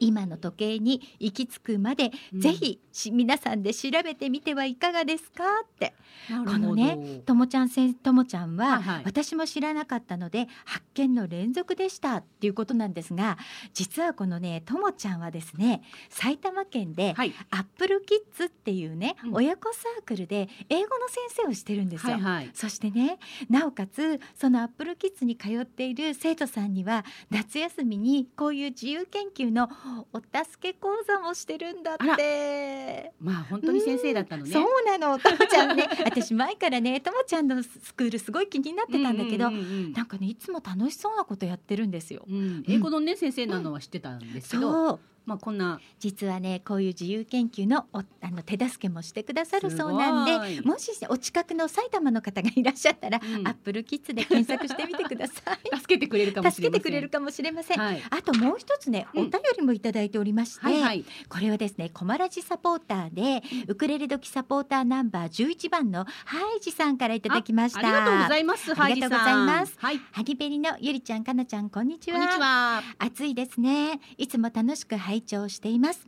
今の時計に行き着くまで、うん。ぜひし皆さんで調べてみてはいかがですか？ってこのねともちゃんせんともちゃんは、はいはい私も知らなかったので発見の連続でしたっていうことなんですが実はこのねともちゃんはですね埼玉県で、はい。アップルキッズっていうね、うん親子サークルで英語の先生をしてるんですよ。はいはい。そしてねなおかつそのアップルキッズに通っている生徒さんには夏休みにこういう自由研究のお助け講座もしてるんだって。まあ本当に先生だったのね。そうなの。ともちゃんね。私前からねともちゃんのスクールすごい気になってたんだけど、うんうんうんうん。なんかねいつも楽しそうなことやってるんですよ。うん、英語のね、先生なのは知ってたんですけど、まあこんな実はねこういう自由研究のおあの手助けもしてくださるそうなんでもしお近くの埼玉の方がいらっしゃったら、うんアップルキッズで検索してみてください。<laughs> 助けてくれるかもし助れません。けてくれるかもしれません。はい。あともう一つね、うんお便りもいただいておりまして、はいはい。これはですね、コマラジサポーターで、ウクレレ時サポーターナンバー11番のハイジさんからいただきました。ありがとうございます。ありがとうございますはい。ハギベリのゆりちゃん、かなちゃん、こんにちは。こんにちは。暑いですね。いつも楽しく拝聴しています。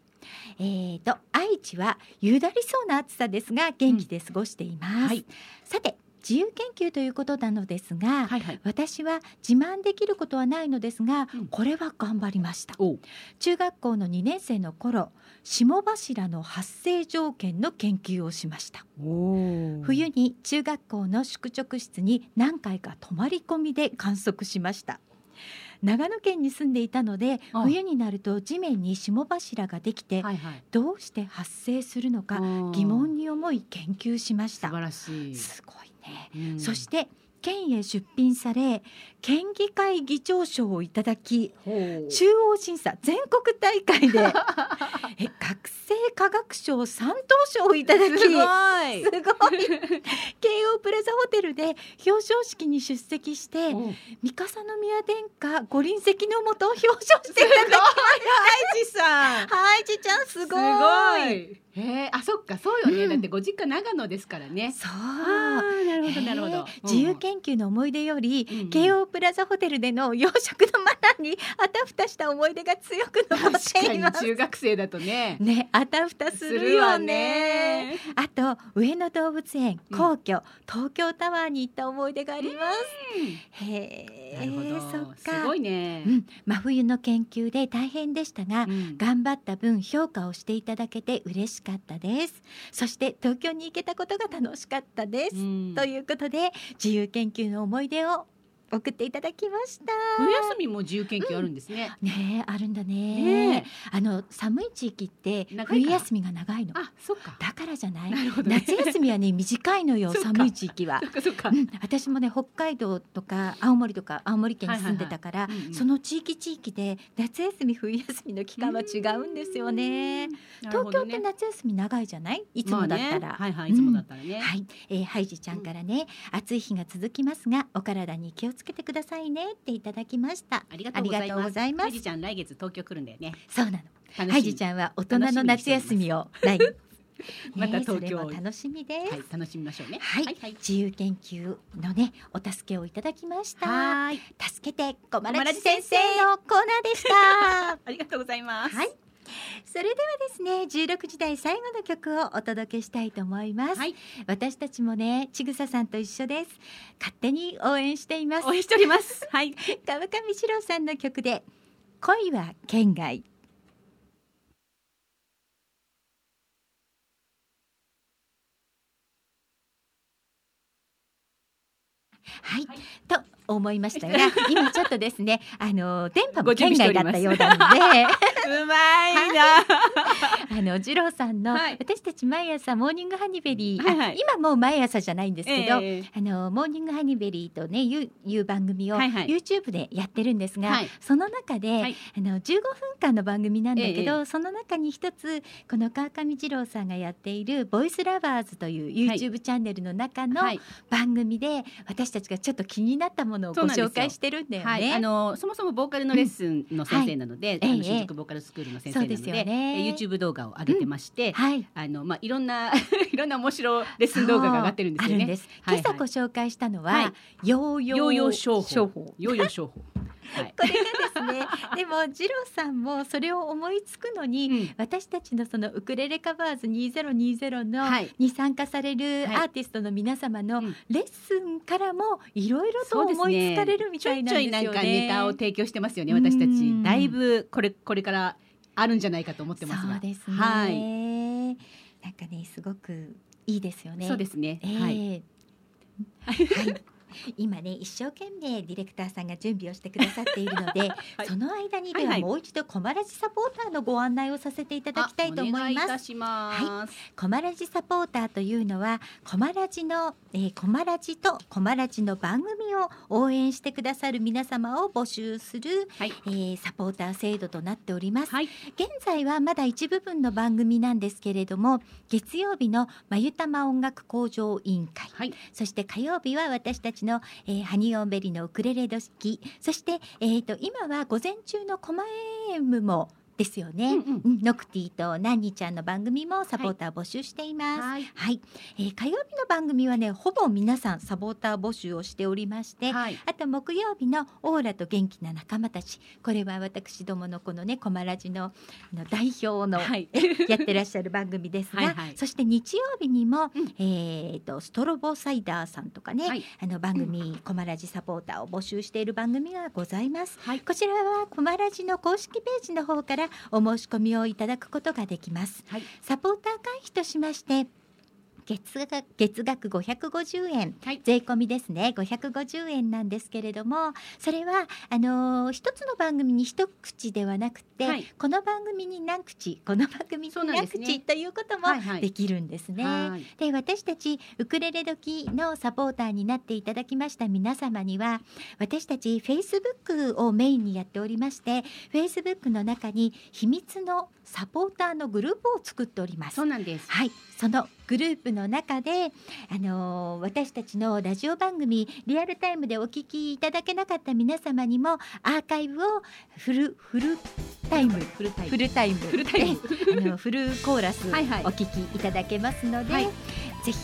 えーと愛知はゆだりそうな暑さですが元気で過ごしています。はい。さて自由研究ということなのですが、はいはい。私は自慢できることはないのですが、うん。これは頑張りました。中学校の2年生の頃霜柱の発生条件の研究をしました。お冬に中学校の宿直室に何回か泊まり込みで観測しました長野県に住んでいたのであ。冬になると地面に霜柱ができてはいはい。どうして発生するのか疑問に思い研究しました。素晴らしい。すごいね。うん。そして県へ出品され県議会議長賞をいただき中央審査全国大会で <laughs> え学生科学賞三等賞をいただきすごい。すごい京王プラザホテルで表彰式に出席して三笠宮殿下ご臨席のもと表彰していただきハイジさん。はいじちゃんすごいえ、あ、そっか、そうよね。うんだってご実家長野ですからね。そうなるほど、なるほどえー。自由研究の思い出より、うんうん京王プラザホテルでの洋食のマナーにあたふたした思い出が強く残確っています。中学生だとね。ね、あたふたするよね。。あと上野動物園、うん皇居、東京タワーに行った思い出があります。へえ、なるほど。そっか。すごいねう。ん、真冬の研究で大変でしたが、うん頑張った分評価をしていただけて嬉しかったです。そして東京に行けたことが楽しかったです。うんということで自由研究の思い出を送っていただきました。冬休みも自由研究あるんですね。ねえあるんだねねあの寒い地域って冬休みが長いの。あ、そっか。だからじゃない？ね夏休みはね短いのよ <laughs> 寒い地域はそ。っかそっかう。ん、私もね北海道とか青森とか青森県に住んでたから、その地域地域で夏休み冬休みの期間は違うんですよね。東京って夏休み長いじゃない？いつもだったら。はいはいいつもだったらね。はい、えー、ハイジちゃんからね、暑い日が続きますがお体に気をつけてくださいねっていただきました。ありがとうございます。ハイジちゃん来月東京来るんだよね。そうなの。ハイジちゃんは大人の夏休みを。来月またね東京。それも楽しみです、はい、楽しみましょうね。はい。はいはい。自由研究のねお助けをいただきました。助けて小ま丸先生のコーナーでした。<laughs> ありがとうございます。はいそれではですね16時台最後の曲をお届けしたいと思います、はい。私たちもねちぐささんと一緒です勝手に応援しています応援しております。<laughs> はい。川上史郎さんの曲で恋は県外はい、と思いましたが <laughs> 今ちょっとですねあの電波もご準県備しております。外だったようなので。うまいな。あの次郎さんの、はい。私たち毎朝モーニングハニベリー、はいはい。あ今もう毎朝じゃないんですけど、ええあのモーニングハニベリーとねいういう番組をはいはい。YouTube でやってるんですが、はい。その中で、はい。あの15分間の番組なんだけど、え。その中に一つこの川上二郎さんがやっている「ボイスラバーズ」というはい。YouTube チャンネルの中のはい。番組で私たちがちょっと気になったものをご紹介してるんだよね。はい、あのそもそもボーカルのレッスンの先生なので、あのええ。新宿ボーカルスクールの先生なのででね。え YouTube 動画を上げてまして、はい。あのまあいろんないろんな面白いレッスン動画が上がってるんですよね。今朝ご紹介したのは、はいヨーヨーヨー商商法。ヨーヨー商法。はい。<laughs> これがですねでも次郎さんもそれを思いつくのに、うん私たちのそのウクレレカバーズ2020の、はいに参加されるはいアーティストの皆様のうんレッスンからもいろいろと思いつかれるみたいなんですよね。ちょいちょいなんかネタを提供してますよね。私たちうんだいぶこれこれからあるんじゃないかと思ってますが。そうですね。はい。なんかねすごくいいですよね。そうですね。ええはい。はい。今ね一生懸命ディレクターさんが準備をしてくださっているので、<laughs> はいその間にではいははいもう一度コマラジサポーターのご案内をさせていただきたいと思います。いいたします。コマラジサポーターというのはコマラジの、えー、コマラジとコマラジの番組を応援してくださる皆様を募集する、はい。えーサポーター制度となっております。はい。現在はまだ一部分の番組なんですけれども月曜日のまゆたま音楽向上委員会はい。そして火曜日は私たちの、えーハニーオンベリのウクレレド式そして、えー、と今は午前中の狛江エムもですよね、うんうんうんノクティとナンニちゃんの番組もサポーター募集しています。はい、はい。えー火曜日の番組はねほぼ皆さんサポーター募集をしておりまして、はい。あと木曜日のオーラと元気な仲間たちこれは私どものこのねコマラジのあの代表の、はいやってらっしゃる番組ですがはいはいそして日曜日にも、うんえー、とストロボサイダーさんとかね、はいあの番組、コマラジサポーターを募集している番組がございます。はい。こちらはコマラジの公式ページの方からお申し込みをいただくことができます。はい。サポーター会費としまして月額月額550円はい。税込みですね550円なんですけれどもそれはあのー一つの番組に一口ではなくて、はいこの番組に何口この番組に何ですね口、ということもはいはいできるんですね。はい。で私たちウクレレ時のサポーターになっていただきました皆様には私たち Facebook をメインにやっておりまして Facebook の中に秘密のサポーターのグループを作っておりますそう。なんです。はい、そのグループの中で、あのー私たちのラジオ番組リアルタイムでお聞きいただけなかった皆様にもアーカイブをフルフルタイム。フルタイム。フルタイム。フルタイム。であのフルコーラスおはいはい。聞きいただけますので、はい。ぜひ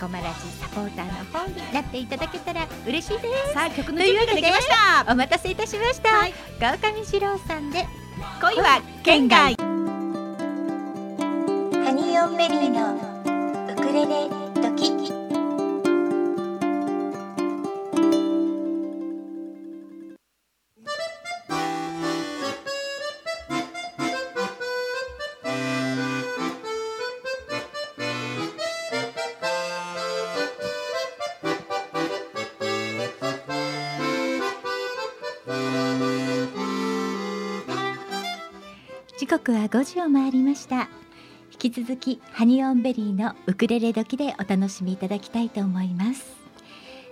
コマラジサポーターの方になっていただけたら嬉しいです。さあ曲の準備ができました。お待たせいたしました。はい。川上史郎さんで恋は県外。ハニーオンベリーのクレレドキ時刻は5時を回りました。引き続きハニオンベリーのウクレレ時でお楽しみいただきたいと思います。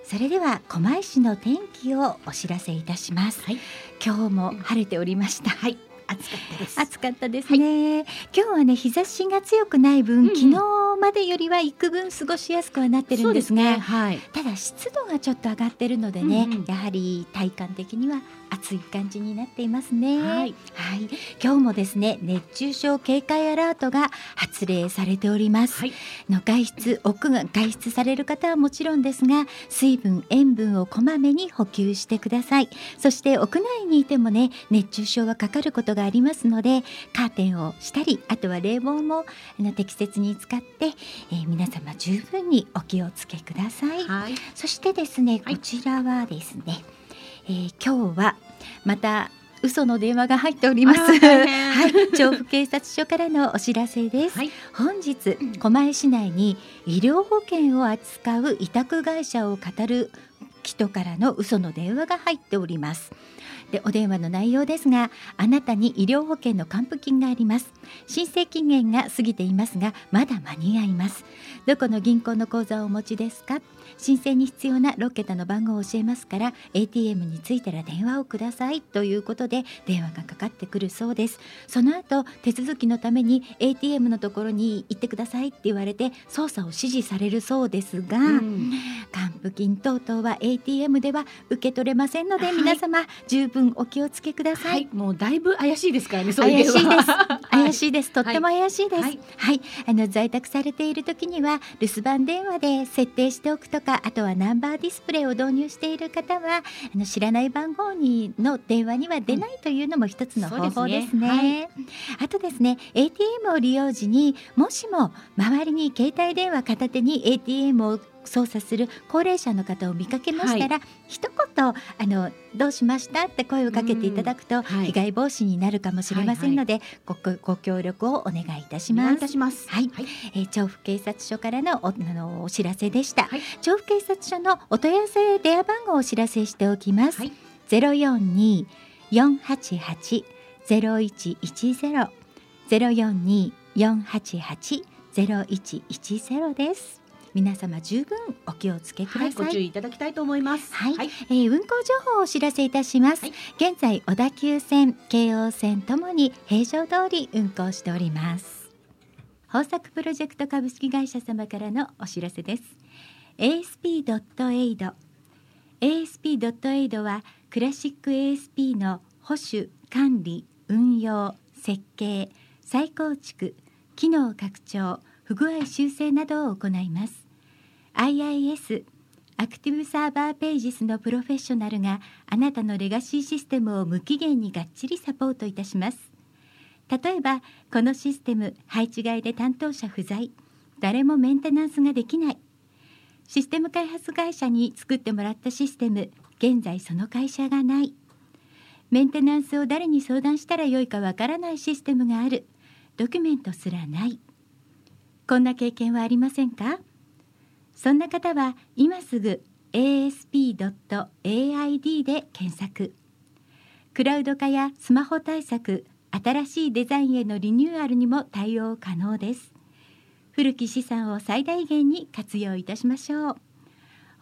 それでは狛江市の天気をお知らせいたします、はい。今日も晴れておりました。はい。暑かったです。暑かったですね、今日はね日差しが強くない分、うん昨日までよりは幾分過ごしやすくはなってるんですがね。はい。ただ湿度がちょっと上がってるのでね、うんうん。やはり体感的には暑い感じになっていますね。はいはい今日もですね熱中症警戒アラートが発令されております。はいの外出屋外外出される方はもちろんですが水分塩分をこまめに補給してくださいそして屋内にいてもね熱中症はかかることがありますのでカーテンをしたりあとは冷房もあの適切に使って、えー皆様十分にお気をつけください。はいそしてですね、はいこちらはですね、えー今日はまた嘘の電話が入っております。<laughs> はい、調布警察署からのお知らせです。はい本日狛江市内に医療保険を扱う委託会社を語る人からの嘘の電話が入っております。でお電話の内容ですがあなたに医療保険の還付金があります。申請期限が過ぎていますがまだ間に合います。どこの銀行の口座をお持ちですか？申請に必要な6桁の番号を教えますから ATM に着いたら電話をください。ということで電話がかかってくるそうです。その後手続きのために ATM のところに行ってください。って言われて操作を指示されるそうですが、うん。還付金等々は ATM では受け取れませんので、はい。皆様十分お気をつけくださ。はいいもうだいぶ怪しいですからね怪しいです。<laughs> 怪いしいです。とっても怪しいです。ははいい、あの在宅されている時には留守番電話で設定しておくとか、あとはナンバーディスプレイを導入している方は、あの知らない番号にの電話には出ないというのも一つの方法ですね。そうですねあとですね、ATM を利用時にもしも周りに携帯電話片手に ATM を操作する高齢者の方を見かけましたら、一言あのどうしましたって声をかけていただくと、はい。被害防止になるかもしれませんので、ごご協力をお願いいたしお願いいます。たします。はい。はい。えー調布警察署からのおあのお知らせでした、はい。調布警察署のお問い合わせ電話番号をお知らせしておきます、はい。ゼロ四二四八八ゼロ一一ゼロ。ゼロ四二四八八ゼロ一一ゼロです皆様十分お気をつけくだはい、さい、ご注意いただきたいと思います。はい。えー運行情報をお知らせいたします、はい。現在小田急線京王線ともに平常通り運行しております。豊作プロジェクト株式会社様からのお知らせです。ASP.AID ASP.AID はクラシック ASP の保守管理運用設計再構築機能拡張不具合修正などを行います IIS アクティブサーバーページスのプロフェッショナルがあなたのレガシーシステムを無期限にがっちりサポートいたします。例えばこのシステム配置外で担当者不在誰もメンテナンスができない。システム開発会社に作ってもらったシステム現在その会社がない。メンテナンスを誰に相談したらよいかわからないシステムがある。ドキュメントすらない。こんな経験はありませんか？そんな方は今すぐ asp.aid で検索。クラウド化やスマホ対策新しいデザインへのリニューアルにも対応可能です。古き資産を最大限に活用いたしましょう。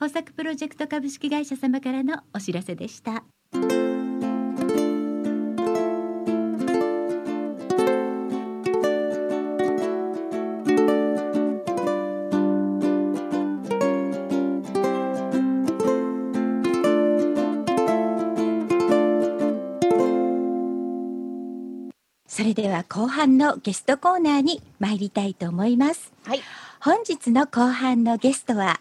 豊作プロジェクト株式会社様からのお知らせでした。後半のゲストコーナーに参りたいと思います。はい本日の後半のゲストは、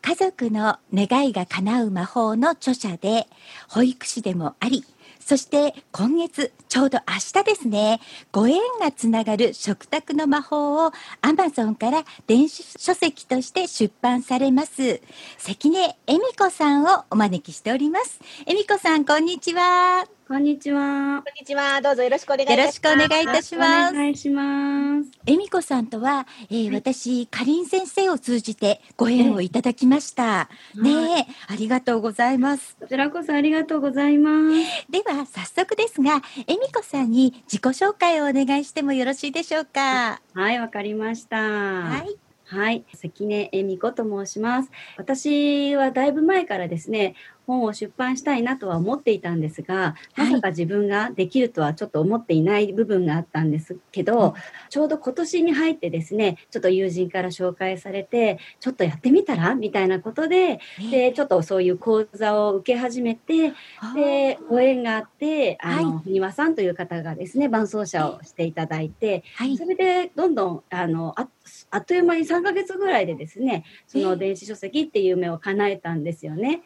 家族の願いが叶う魔法の著者で、保育士でもあり、そして今月、ちょうど明日ですね、ご縁がつながる食卓の魔法を Amazon から電子書籍として出版されます、関根恵美子さんをお招きしております。恵美子さん、こんにちは。こんにちは。こんにちは。どうぞよろしくお願いいたよろしくおします。願いいたしますお。願いします。恵美子さんとは、えー私、かりん先生を通じてご縁をいただきました。ねえ、ありがとうございます。こちらこそありがとうございます。では、早速ですが、恵美子さんに自己紹介をお願いしてもよろしいでしょうか？はい、わかりました。は。はいはい、関根恵美子と申します。私はだいぶ前からですね、本を出版したいなとは思っていたんですが、まさか自分ができるとはちょっと思っていない部分があったんですけど、ちょうど今年に入ってですね、ちょっと友人から紹介されて、ちょっとやってみたらみたいなことで、で、ちょっとそういう講座を受け始めて、で、ご縁があって、あの、はふにわさんという方がですね、伴走者をしていただいて、はい。そ。れでどんどんあのああっという間に3ヶ月ぐらいでですねその電子書籍っていう夢を叶えたんですよね。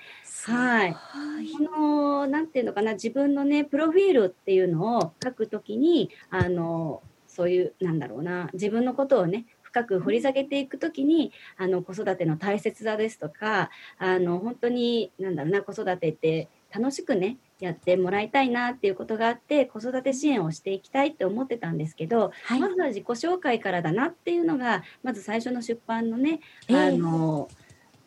はいはい。このなんていうのかな自分のねプロフィールっていうのを書くときにあのそういうなんだろうな自分のことをね深く掘り下げていくときにあの子育ての大切さですとかあの本当になんだろうな子育てって楽しくねやってもらいたいなっていうことがあって子育て支援をしていきたいって思ってたんですけど、はい。まずは自己紹介からだなっていうのがまず最初の出版のね、ええ。あの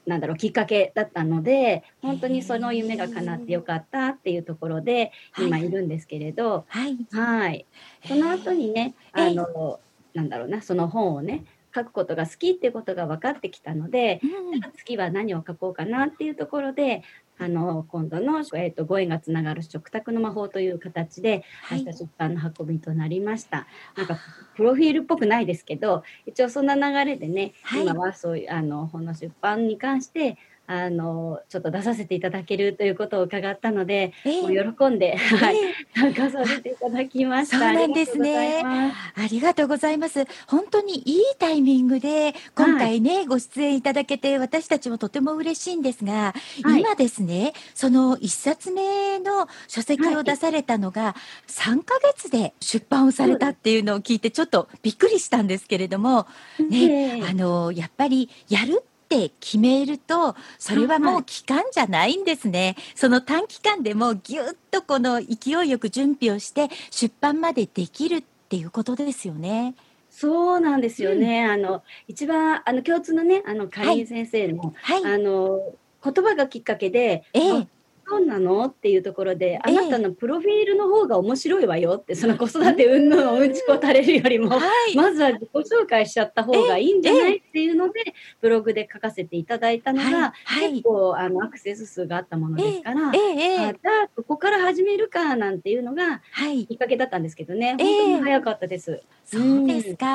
なんだろうきっかけだったので本当にその夢が叶ってよかったっていうところで今いるんですけれど、はい。はい、その後にねええあのなんだろうなその本をね書くことが好きっていうことが分かってきたので、うん。次は何を書こうかなっていうところであの今度の、えー、とご縁がつながる食卓の魔法という形ではい。明日出版の運びとなりました。なんかプロフィールっぽくないですけど一応そんな流れでね、はい。今はそういうあの本の出版に関してあのちょっと出させていただけるということを伺ったので、ええ。もう喜んで、はい、ええ参加させていただきました。そうなんですね。ありがとうございます。本当にいいタイミングで今回ね、ご出演いただけて私たちもとても嬉しいんですが、はい。今ですね、その一冊目の書籍を出されたのが3ヶ月で出版をされたっていうのを聞いてちょっとびっくりしたんですけれども、ね、ええ。あの、やっぱりやるって決めると、それはもう期間じゃないんですね。その短期間でもぎゅっとこの勢いよく準備をして出版までできるっていうことですよね。そうなんですよね。あの一番あの共通のねあのかりん先生の、はい。あの言葉がきっかけで、ええあそうなの？っていうところで、あええなたのプロフィールの方が面白いわよって、<laughs> その子育て云々をうんちこ垂れるよりも、はい。まずは自己紹介しちゃった方がいいんじゃない？っていうので、ブログで書かせていただいたのが、はいはい結構あのアクセス数があったものですから、えじゃあここから始めるかなんていうのがはい。きっかけだったんですけどね、ええ本当に早かったです。そうですか。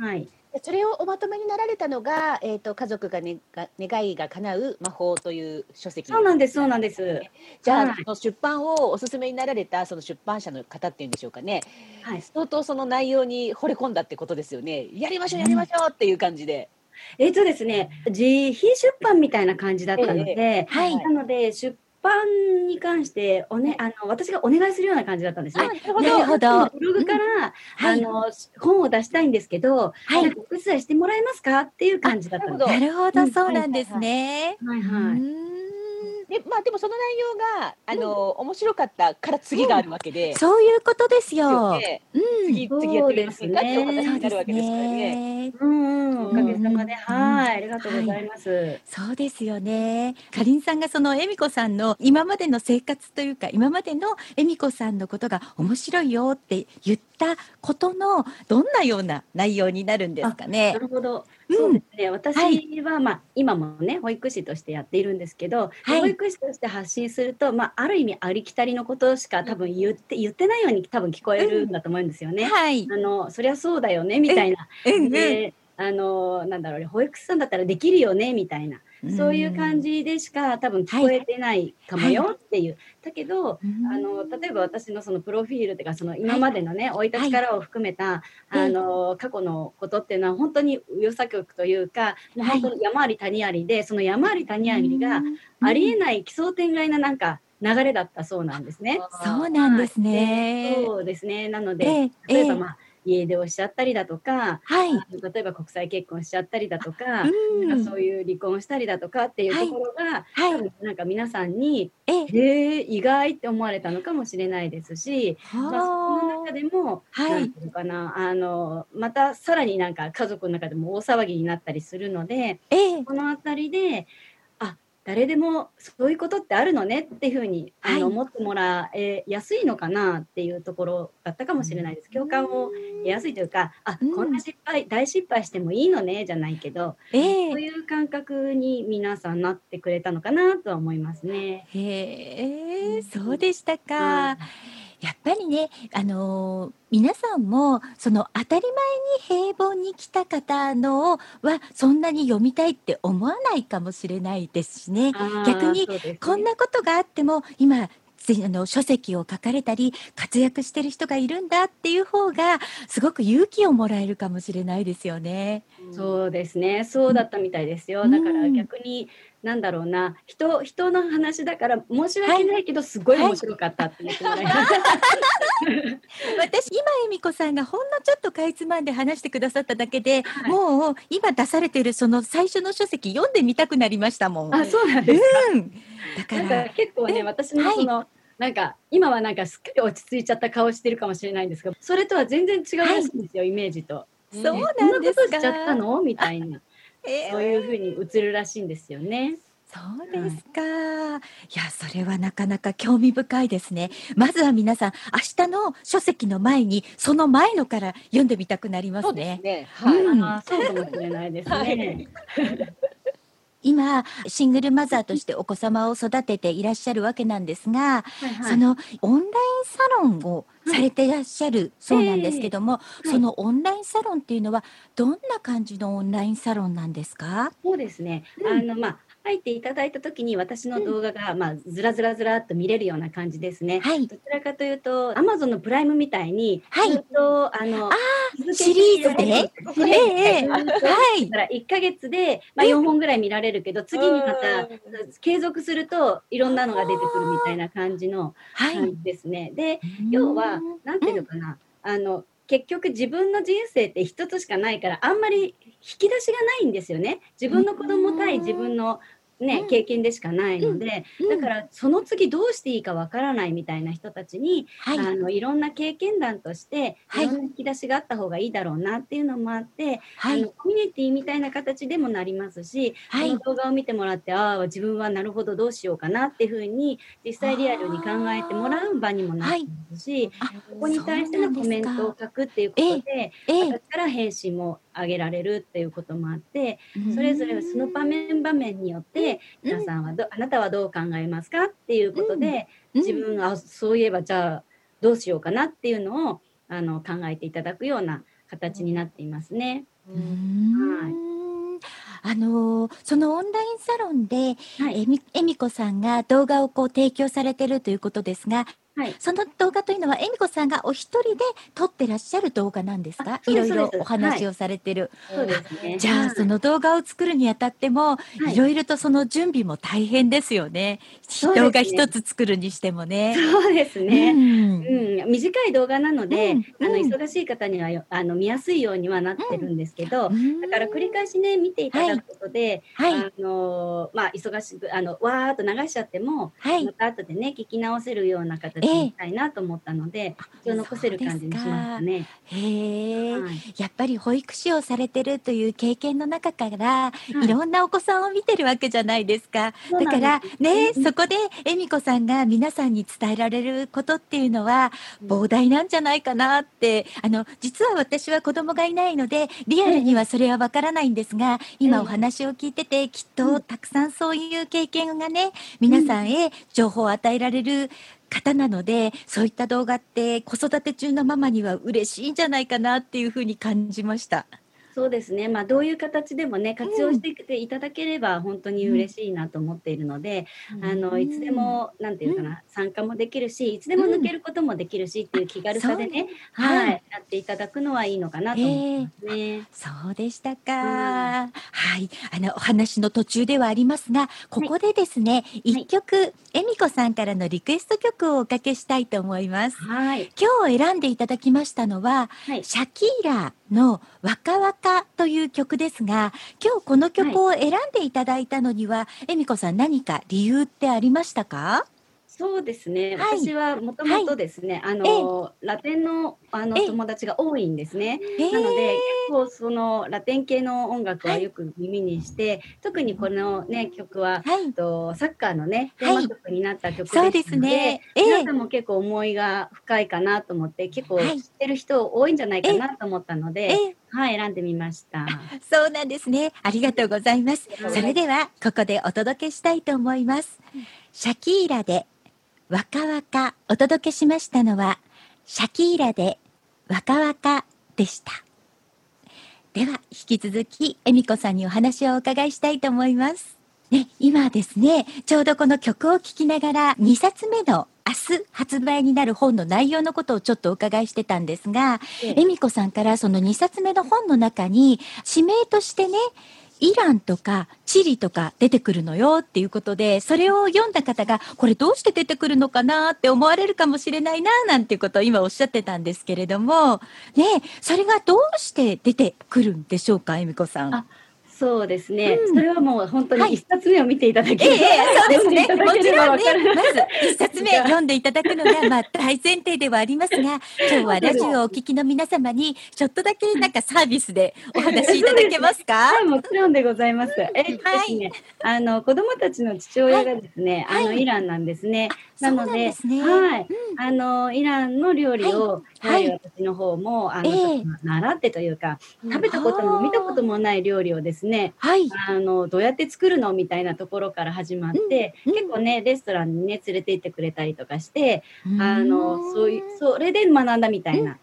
はい。それをおまとめになられたのが、えっ、と家族が,、ね、が願いが叶う魔法という書籍。そうなんです、そうなんです。じゃあ、はいその出版をおすすめになられたその出版社の方っていうんでしょうかね。はい。相当その内容に惚れ込んだってことですよね。やりましょうやりましょうっていう感じで。えっとですね、自費出版みたいな感じだったので、はいなので、出版に関してお、ね、あの私がお願いするような感じだったんですね。あなるほど。なるほどブログから、はいあの本を出したいんですけど、はいお手伝いしてもらえますかっていう感じだったんです。あなるほど、うんそうなんですね。はいはい。うーんでまあでもその内容があの、面白かったから次があるわけで。そういうことですよ。ねうん。次次やってみませんかってお話そうになるわけですからね。ね。うんうん、おかげさまで、うんはい、ありがとうございます。そうですよね。かりんさんがその恵美子さんの今までの生活というか今までの恵美子さんのことが面白いよって言ったことのどんなような内容になるんですかね？な。るほど。うんそうですね。私は、まあ、今もね、保育士としてやっているんですけど、はい保育士として発信すると、まあ、ある意味ありきたりのことしか多分言って、言ってないように多分聞こえるんだと思うんですよね。はい。あの、そりゃそうだよね、みたいな。うんうんで、あの、なんだろうね、保育士さんだったらできるよね、みたいな。そういう感じでしか多分聞こえてないかもよっていう。だけど、うん。あの例えば私のそのプロフィールとかその今までのね生、い立ちからを含めた、はいあの過去のことっていうのは本当に紆余作曲というかもう本当に山あり谷ありで、その山あり谷ありがありえない奇想天外ななんか流れだったそうなんですね。そうなんですね。そうですねなので、ええ例えば、ええまあ家出をしちゃったりだとか、はい。例えば国際結婚しちゃったりだとか、うん。なんかそういう離婚したりだとかっていうところが、はい。多分なんか皆さんに、え意外って思われたのかもしれないですし、まあ、その中でも、はい。なんていうのかな、あの、またさらになんか家族の中でも大騒ぎになったりするので、ええ。このあたりで、あ、誰でもそういうことってあるのねっていうふうに、あはいの思ってもらえやすいのかなっていうところだったかもしれないです。共感を得やすいというか、あ、うんこんな失敗、大失敗してもいいのね、じゃないけど、ええ。そういう感覚に皆さんなってくれたのかなとは思いますね。へえ、そうでしたはかい。やっぱりね、あのー皆さんもその当たり前に平凡に来た方のはそんなに読みたいって思わないかもしれないですしね。逆にこんなことがあっても今ぜあの書籍を書かれたり活躍してる人がいるんだっていう方がすごく勇気をもらえるかもしれないですよね。そうですね。そうだったみたいですよ。うんだから逆に、なんだろうな、人、人の話だから申し訳ないけど、すごい面白かったって言ってもらいました。<laughs> 私今恵美子さんがほんのちょっとかいつまんで話してくださっただけで、はいもう今出されてるその最初の書籍読んでみたくなりましたもん。あ、そうなんですか？うん、だからか結構ね、え私のその、なんか今はなんかすっかり落ち着いちゃった顔してるかもしれないんですが、それとは全然違うらしいんですよ、イメージと。そうなんですこんなことか。しちゃったの？みたいな、えーそういうふうに映るらしいんですよね。そうですか。いや、それはなかなか興味深いですね。まずは皆さん、明日の書籍の前に、その前のから読んでみたくなりまそうすね。ですね。はい。うんそうかもしれないですね。<laughs> 今、シングルマザーとしてお子様を育てていらっしゃるわけなんですが、はいはい。そのオンラインサロンをされていらっしゃるそうなんですけども、い。そのオンラインサロンっていうのはどんな感じのオンラインサロンなんですか？そうですね。うん。あの、まあ、入っていただいたときに私の動画が、まあ、ずらずらずらっと見れるような感じですね。はい。どちらかというと、Amazon のプライムみたいに、はい。ずっと、あの、続けてシリーズではいはいだから1ヶ月で、まあ、4本ぐらい見られるけど、次にまた継続するといろんなのが出てくるみたいな感じのはい。感じですね。で、要は、なんていうのかな、あの、結局自分の人生って一つしかないから、あんまり引き出しがないんですよね。自分の子供対自分のね、経験でしかないので、うん。だからその次どうしていいかわからないみたいな人たちに、はい。あのいろんな経験談として、はい。いろんな引き出しがあった方がいいだろうなっていうのもあって、はい。あのコミュニティみたいな形でもなりますし、はい。その動画を見てもらってああ自分はなるほどどうしようかなっていうふうに実際リアルに考えてもらう場にもなってますし、あここに対してのコメントを書くっていうことで、ええ。私から返信もあげられるっていうこともあって、うん。それぞれその場面場面によって、うん。皆さんはどあなたはどう考えますかっていうことで、うん。自分があそういえばじゃあどうしようかなっていうのをあの考えていただくような形になっていますね。うーんあのーそのオンラインサロンで、はい。えみえみこさんが動画をこう提供されてるということですが、はい。その動画というのはえみこさんがお一人で撮ってらっしゃる動画なんですかいろいろお話をされてる、そうですね。じゃあその動画を作るにあたっても、いい。ろいろとその準備も大変ですよね。ね。動画一つ作るにしてもね。そうですね。うん。うん、短い動画なので、うん。あのうん。忙しい方にはよあの見やすいようにはなってるんですけど、うん。だから繰り返しね見ていただくことで、はい。あのまあ忙しくあのわーっと流しちゃっても、はい。また後でね聞き直せるような形にしたいなと思ったので、一応残せる感じにしましたね。へえ、はいやっぱり保育士をされてるという経験の中から、い。いろんなお子さんを見てるわけじゃないですか。だからね、うん。そこで恵美子さんが皆さんに伝えられることっていうのは膨大なんじゃないかなって、あの、実は私は子供がいないので、リアルにはそれはわからないんですが、今お話を聞いてて、きっとたくさんそういう経験がね、皆さんへ情報を与えられる方なので、そういった動画って子育て中のママには嬉しいんじゃないかなっていうふうに感じました。そうですね。まあ、どういう形でもね、活用していただければ、本当に嬉しいなと思っているので。あの、いつでも、なんていうかな、参加もできるし、いつでも抜けることもできるしっていう気軽さでね。はいはい、やっていただくのはいいのかなと思いますね。そうでしたか。はい。あの、お話の途中ではありますが、ここでですね、一、曲、えみこさんからのリクエスト曲をおかけしたいと思います。はい。今日選んでいただきましたのは、はい。シャキーラのわかわかという曲ですが、今日この曲を選んでいただいたのには、えみこさん何か理由ってありましたか？そうですね。はい私はもともとですね、あの、ラテンの、あのええ友達が多いんですね。えなので、結構そのラテン系の音楽はよく耳にして、特にこのね、曲は。とサッカーのね、テはいーマ曲になった曲ですので、ね。ええ皆さんも結構思いが深いかなと思って、結構はい知ってる人多いんじゃないかなと思ったので、ええはい、選んでみました。そうなんですね。ありがとうございます。はいそれでは、ここでお届けしたいと思います。シャキーラで、わかわか、お届けしましたのは、シャキーラで、わかわかでした。では、引き続き、えみこさんにお話をお伺いしたいと思います。ね、今ですね、ちょうどこの曲を聴きながら、2冊目の明日発売になる本の内容のことをちょっとお伺いしてたんですが、えええみこさんからその2冊目の本の中に、指名としてね、イランとかチリとか出てくるのよっていうことで、それを読んだ方が、これどうして出てくるのかなって思われるかもしれないな、なんていうことを今おっしゃってたんですけれども、ね、それがどうして出てくるんでしょうか、恵美子さん。あそうですね、うん。それはもう本当はい。に一冊目を見ていただけええれば、ええそうですね。もちろんね。まず一冊目読んでいただくのが、まあ、大前提ではありますが、今日はラジオをお聞きの皆様に、ちょっとだけなんかサービスでお話しいただけますか？<laughs> はい、もちろんでございます。えっとはい。ね、あの子供たちの父親がですね、はい。あのイランなんですね。なので、ですね。はい、うん。あのイランの料理を、はい。はい、私の方もあの、ええ。ちょっと習ってというか、食べたことも見たこともない料理をですね、はい。あのどうやって作るの？みたいなところから始まって、うん結構ねレストランにね連れて行ってくれたりとかして、うん。あのそういうそれで学んだみたいな。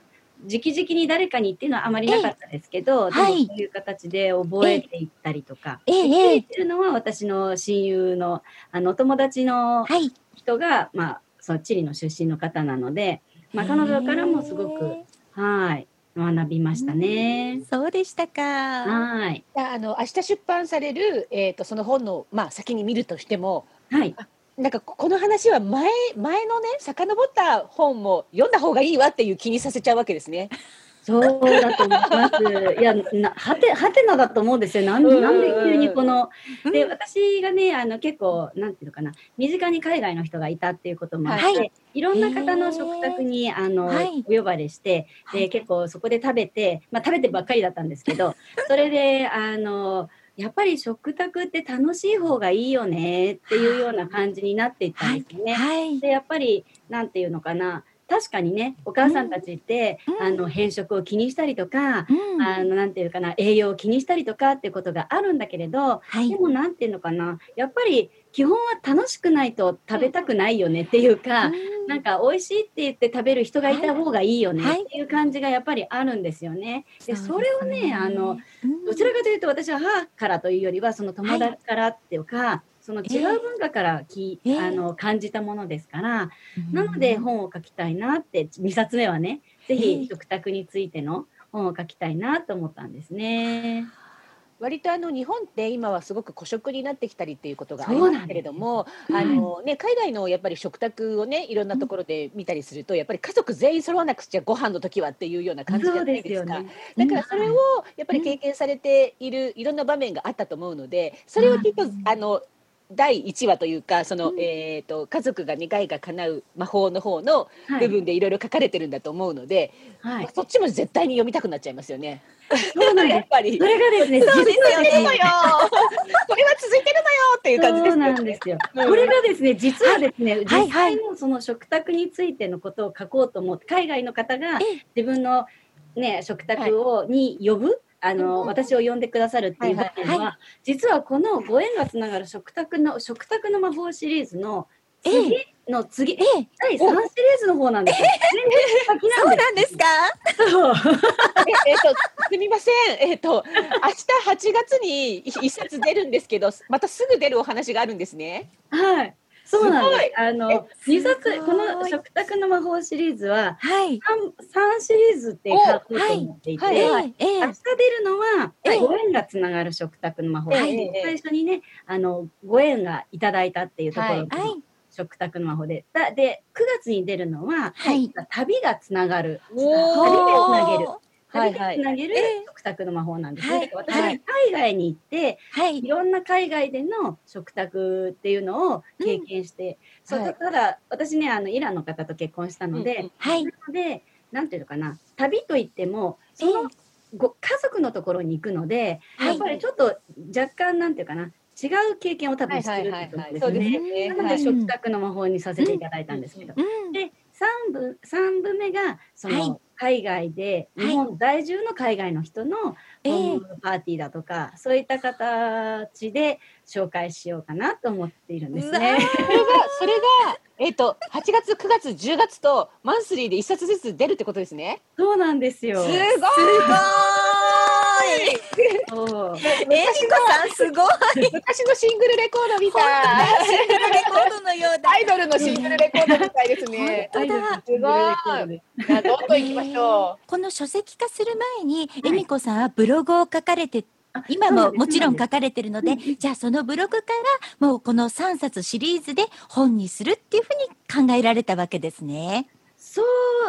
直々に誰かにっていうのはあまりなかったですけど、でもはいそういう形で覚えていったりとか、ええでえ。えっていうのは私の親友のあのお友達のはい。人が、まあ、そうチリの出身の方なので、まあ、彼女からもすごくへはい学びましたねー。そうでしたか。はいあの明日出版される、えー、とその本の、まあ、先に見るとしてもはいなんかここの話は前前のね遡った本も読んだ方がいいわっていう気にさせちゃうわけですね。そうだと思います。<laughs> いや、な、はて、はてなだと思うんですよ。なん、うんなんで急にこの、で、うん。私がね、あの、結構、なんていうのかな、身近に海外の人がいたっていうこともあって、、はい。ろんな方の食卓に、あの、はい。お呼ばれして、で、はい。結構そこで食べて、まあ、食べてばっかりだったんですけど、それで、あの、やっぱり食卓って楽しい方がいいよねっていうような感じになっていったんですよね。はい。でやっぱりなんていうのかな確かにねお母さんたちって、うん。あの変色を気にしたりとか、うん。あのなんていうかな栄養を気にしたりとかっていうことがあるんだけれど、はい。で。もなんていうのかなやっぱり基本は楽しくないと食べたくないよねっていうか、なんか美味しいって言って食べる人がいた方がいいよねはい。っていう感じがやっぱりあるんですよね。でそれをねあのうんどちらかというと私は母からというよりはその友達からっていうか、その違う文化からき、ええあの感じたものですから、なので本を書きたいなって2冊目はねぜええひ食卓についての本を書きたいなと思ったんですね。割とあの日本って今はすごく孤食になってきたりっていうことがありますけれども、うん。あのね海外のやっぱり食卓をねいろんなところで見たりすると、やっぱり家族全員揃わなくちゃご飯の時はっていうような感じじゃないですか。ね。だからそれをやっぱり経験されているいろんな場面があったと思うので、それをきっとうんあの第1話というかその、うんえー、と家族が願いが叶う魔法の方のはい部分でいろいろ書かれてるんだと思うので、はい、そっちも絶対に読みたくなっちゃいますよね。そうなん <laughs> やでっぱりす。それがですね、そうですよね。これは続いてるのよっていう感じですそうね。なんですよ。うんこれがですね、実はですね、はい実際のその食卓についてのことを書こうと思って、海外の方がええ自分のね、食卓を、に呼ぶ、あの、うん私を呼んでくださるっていう場面は、はいは実はこのご縁がつながる食卓の、食卓の魔法シリーズのえ次の次、ええ、第3シリーズの方なんですよ。全然先そうなんでなんですか？す。そうええっと、すみません。えっと、明日8月に一冊出るんですけど、またすぐ出るお話があるんですね。はい。そうなんですす。あの、え二冊この食卓の魔法シリーズは、はい。三三シリーズって書こうと思っていて、おはいええ、ええ明日出るのは、はいご縁がつながる食卓の魔法、はいで最初にね、あの、ご縁がいただいたっていうところ。食卓の魔法で。だで、9月に出るのは、はい旅がつながる。お旅でつなげる。はい旅でつなげるええ。食卓の魔法なんですね。はい私、はい。海外に行って、はい。い。ろんな海外での食卓っていうのを経験して、そうだ私ねあのイランの方と結婚したので。なのでなんていうのかな旅といってもそのご家族のところに行くので、はい。やっぱりちょっと若干なんていうかな違う経験を多分してるってことですね。ね。なのではい。食卓の魔法にさせていただいたんですけど、うん。で3部三部目がその、はい海外ではい日本在住の海外の人のええホームパーティーだとか、そういった形で紹介しようかなと思っているんですね。それが、それが、えっと、8月、9月、10月と、マンスリーで一冊ずつ出るってことですね。そうなんですよ。すごいえみこさんすごい。昔のシングルレコードみたい。シングルレコードのようだ。アイドルのシングルレコードみたいですね。本当だすごい。じゃあどんどん行きましょこの書籍化する前に、えみこさんはブログを書かれて、今ももちろん書かれてるので、じゃあそのブログからもうこの3冊シリーズで本にするっていうふうに考えられたわけですね。そ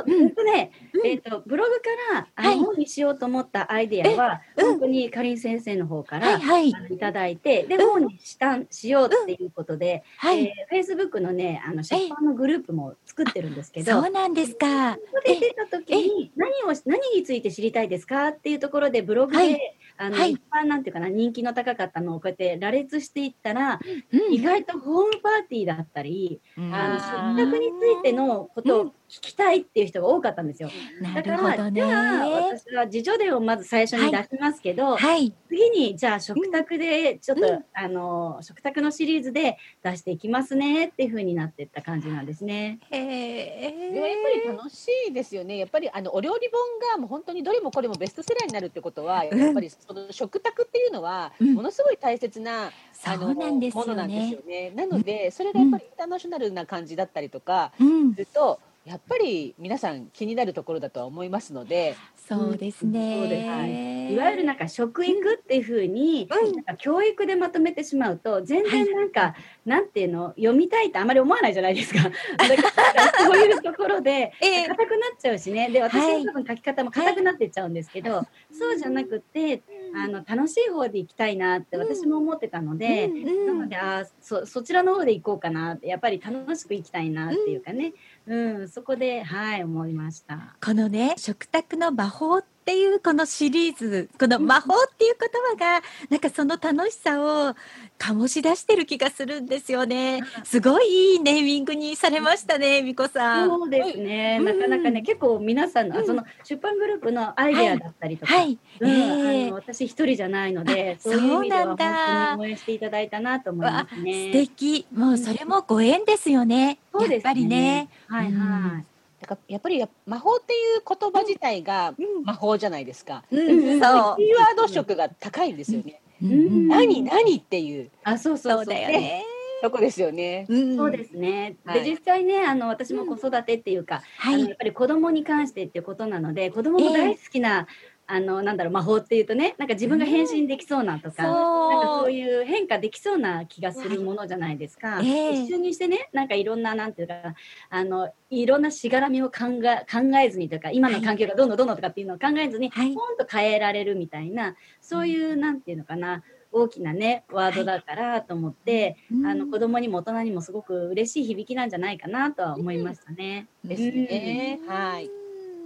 う、うん。とね、うん。えっと、ブログから、あはい。にしようと思ったアイデアは、えうん。本当にかりん先生の方から、はいはい。いただいて、で、うん。本にした、しようっていうことで、はい。えー、Facebook のね、あの、出版のグループも作ってるんですけど、そうなんですか。ここで出た時に、何を、何について知りたいですかっていうところで、ブログで、はいあの、はい一番なんていうかな、人気の高かったのをこうやって羅列していったら、うん意外とホームパーティーだったり、うんあの、食卓についてのことを聞きたいっていう人が多かったんですよ。なだから、るほどじゃあ、ね。私は自助伝をまず最初に出しますけど、はい。次に、じゃあ食卓で、ちょっと、うんあの、食卓のシリーズで出していきますねっていう風になっていった感じなんですね。へう。でもやっぱり楽しいですよね。やっぱりあのお料理本がもう本当にどれもこれもベストセラーになるってことは、うんやっぱりその食卓っていうのはうんものすごい大切な、そあのうなんですものなんですよ。ね。なのでそれがやっぱりインターナショナルな感じだったりとかうんす。ると。やっぱり皆さん気になるところだとは思いますので、そうですそうです。はね。いわゆるなんか食育っていう風に、うん。なんか教育でまとめてしまうと、全然なんか、なんていうの、読みたいってあまり思わないじゃないですか。<laughs> だからそういうところで、ええ。硬くなっちゃうしね。で、私はい。の多分書き方も硬くなってっちゃうんですけど、そうじゃなくて、あの、楽しい方で行きたいなって私も思ってたので、うんうん。なので、あーそ、そちらの方で行こうかなって、やっぱり楽しく行きたいなっていうかね。うん、そこで、はい、思いました。このね食卓の魔法っていうこのシリーズこの魔法っていう言葉がなんかその楽しさを醸し出してる気がするんですよね。すごいいいネーミングにされましたねみこさん。そうですね、うん。なかなかね、結構皆さんの、あうん。その出版グループのアイデアだったりとか、はい、うんええ。あの私一人じゃないので、あそういう意味ではそうなんだ。本当に応援していただいたなと思います素ね。敵。もうそれもご縁ですよね、やっぱりね。はいうん。はい。だからやっぱりや魔法っていう言葉自体がうん。魔法じゃないですか。うん。う。ん。そうキーワード色が高いんですよね。うん。うん。何何っていう。あ、そうそうそう。だよね。とこですよね。うん。そうですね。はい。で、実際ね、あの、私も子育てっていうか、はい。あのやっぱり子供に関してっていうことなので、子供も大好きな、あの、なんだろう、魔法っていうとね、なんか自分が変身できそうなとか、なんかそういう変化できそうな気がするものじゃないですか。ええ一緒にしてね、なんかいろんな、なんていうか、あの、いろんなしがらみを考え、考えずにとか、今の環境がどんどんどんどんとかっていうのを考えずに、はいポンと変えられるみたいな、そういう、なんていうのかな、大きなね、ワードだからと思って、うんあの、子供にも大人にもすごく嬉しい響きなんじゃないかなとは思いましたね。ですね。はい。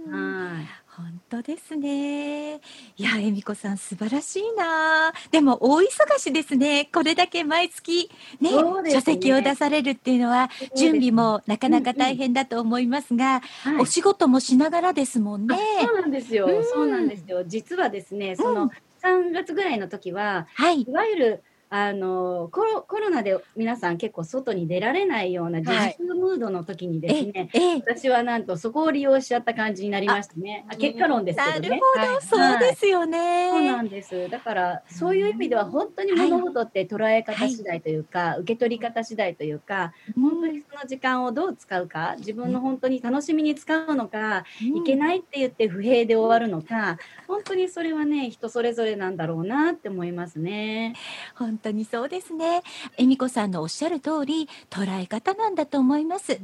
はい。本当ですね。いや、恵美子さん素晴らしいな。でも大忙しですね。これだけ毎月ねね書籍を出されるっていうのは準備もなかなか大変だと思いますが、はいお仕事もしながらですもんね。あそうなんですよ、うんそうなんですよ。実はですね、その3月ぐらいの時は、はいい。わゆるあのコロコロナで皆さん結構外に出られないような自はい粛ムードの時にですえね、え私はなんとそこを利用しちゃった感じになりましたね。あ結果論ですけどね。なるほど、はいそうですよそうね。なんです。だから、そういう意味では本当に物事って捉え方次第というか、受け取り方次第というか、本当にその時間をどう使うか、自分の本当に楽しみに使うのか、いけないって言って不平で終わるのか、本当にそれはね、人それぞれなんだろうなって思いますね。本当にそうですね。恵美子さんのおっしゃる通り、捉え方なんだと思います。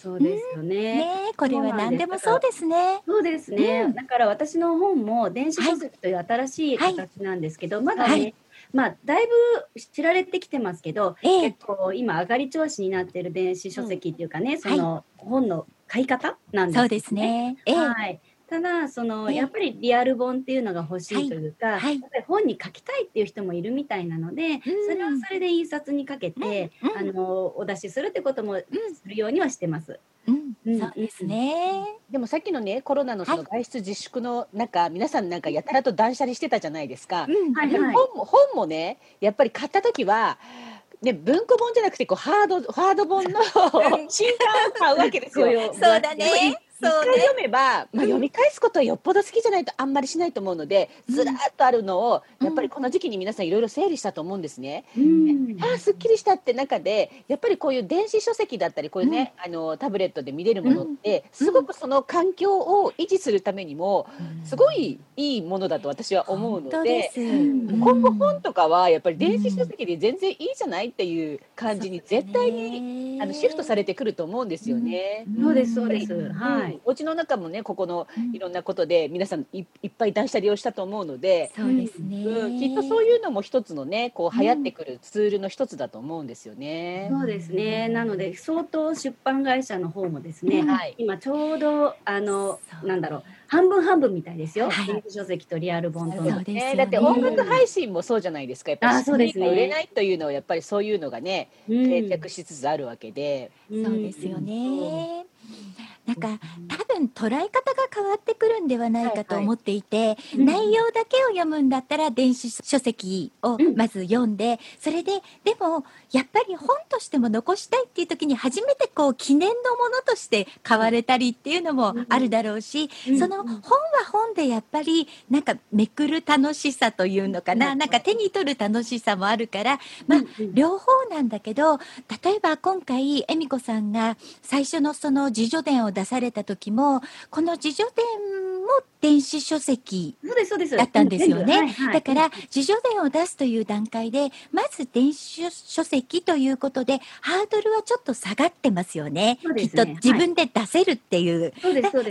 そうですよね。ねえ、これは何でもそうですね。そうですね、うんだから私の本も電子書籍という新しいはい形なんですけど、まだね、はいまあだいぶ知られてきてますけど、ええ結構今上がり調子になっている電子書籍っていうかね、その本の買い方なんですそうですね。ええ、はい。ただその、ええやっぱりリアル本っていうのが欲しいというか、はいやっぱり本に書きたいっていう人もいるみたいなので、それはそれで印刷にかけて、うんうんあのお出しするってこともするようにはしてます。うんうんそうですね。でもさっきのねコロナのそのは外出自粛の中、皆さんなんかやたらと断捨離してたじゃないですか。うんはいはい。本も本もねやっぱり買った時はね文庫本じゃなくてこうハードハード本の <laughs> 新刊を買うわけですよ。そうだね。一そうね。回読めば、まあ、読み返すことはよっぽど好きじゃないとあんまりしないと思うのでずらーっとあるのをやっぱりこの時期に皆さんいろいろ整理したと思うんですね。うん。あーすっきりしたって中でやっぱりこういう電子書籍だったりこういうね、あのタブレットで見れるものって、すごくその環境を維持するためにもすごいいいものだと私は思うので。今後本とかはやっぱり電子書籍で全然いいじゃないっていう感じに絶対に、あのシフトされてくると思うんですよね。そうですそうです。うん。はい。うんお家の中もねここのうん。いろんなことで皆さんいいっぱい断捨離をしたと思うので、そうですね。うん、きっとそういうのも一つのねこう流行ってくるツールの一つだと思うんですよね。そうですね。なので相当出版会社の方もですね、はい。今ちょうどあのなんだろう半分半分みたいですよ。はい。書籍とリアル本との。ね。ねだって音楽配信も。そうじゃないですか。やっぱそうですね。売れないというのはやっぱりそういうのがねうん。定着しつつあるわけで、うん。そうですよね。なんか多分捉え方が変わってくるんではないかと思っていて、うん。内容だけを読むんだったら電子書籍をうん。まず読んで、それででもやっぱり本としても残したいっていう時に初めてこう記念のものとして買われたりっていうのもあるだろうし、うんその本は本でやっぱりなんかめくる楽しさというのかな、うんなんか手に取る楽しさもあるから、まあ、うん。両方なんだけど例えば今回恵美子さんが最初のその自叙伝を出された時もこの自叙伝も電子書籍そうですそうです。だったんですよね。はいはいだから自叙伝を出すという段階でまず電子書籍ということでハードルはちょっと下がってますよね。きっと自分で出せるっていう。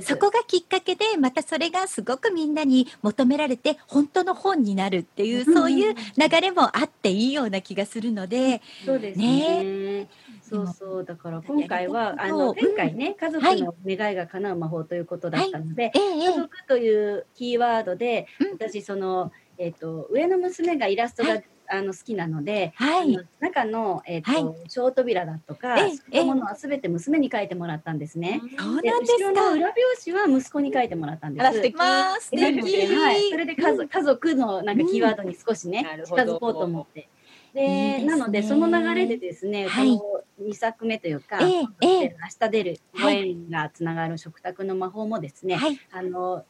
そこがきっかけでまたそれがすごくみんなに求められて本当の本になるっていううんそういう流れもあっていいような気がするので、そうですね。そうそうだから今回はあの前回ね家族の願いが叶う魔法ということだったので、家族というキーワードで、うん。私そのえっ、と上の娘がイラストが、はい。あの好きなので、はい。中のえっ、と、はい。小扉だとか、ええそういうものはすべて娘に書いてもらったんですね。そうでなんですか。後ろの裏表紙は息子に書いてもらったんです。素敵。まあ素敵。ではい、それで家族家族のなんかキーワードに少しね、近づこうと思って。でなのでその流れでですね、はい。この2作目というか、ええええ。明日出るごはい縁がつながる食卓の魔法もですね、はい。あの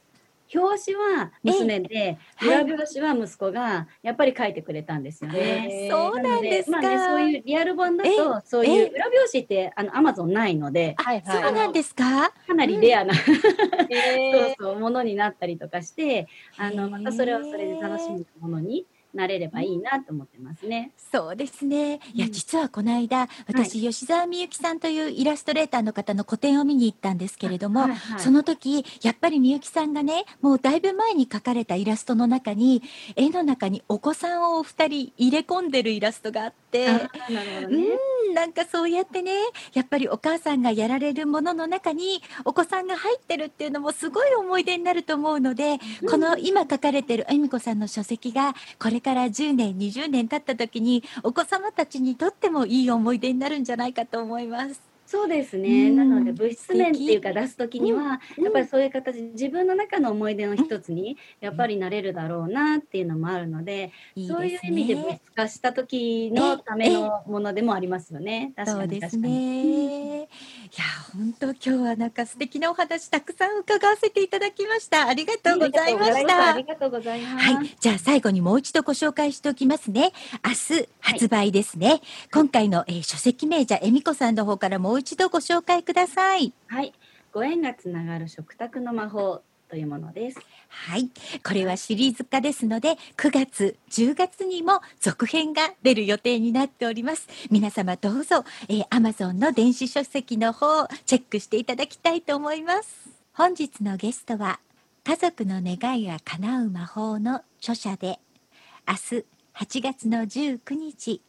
表紙は娘で、ええ。裏表紙は息子がやっぱり書いてくれたんですよね。へそうなんですか。まあね、そういうリアル本だえと、そういう裏表紙って、あの、アマゾンないので、はいはい。そうなんですか？かなりレアな、へー <laughs> そうそう、ものになったりとかして、あの、またそれはそれで楽しむものになれればいいなと思ってますね。そうですね。いや、うん実はこの間、私、吉沢みゆきさんというイラストレーターの方の個展を見に行ったんですけれども、はいはいその時、やっぱりみゆきさんがね、もうだいぶ前に描かれたイラストの中に、絵の中にお子さんをお二人入れ込んでるイラストがあって、ね。うん、なんかそうやってね、やっぱりお母さんがやられるものの中にお子さんが入ってるっていうのもすごい思い出になると思うので、この今書かれてる恵美子さんの書籍がこれから10年、20年経った時にお子様たちにとってもいい思い出になるんじゃないかと思います。そうですね。うんなので物質面っていうか出すときには、うんやっぱりそういう形で自分の中の思い出の一つにやっぱりなれるだろうなっていうのもあるので、そういう意味で物ね。質化した時のためのものでもありますよね。確かそうですに確かに。ね。いや本当今日はなんか素敵なお話たくさん伺わせていただきました。ありがとうございましたあり。がとうございます。はい、じゃあ最後にもう一度ご紹介しておきますね。明日発売ですね。今回の、えー書籍名じゃえみこさんの方からもう一度ご紹介ください。はい。ご縁がつながる食卓の魔法というものです。はい、これはシリーズ化ですので、9月、10月にも続編が出る予定になっております。皆様どうぞ、えー、Amazon の電子書籍の方をチェックしていただきたいと思います。本日のゲストは、家族の願いが叶う魔法の著者で、明日8月の19日、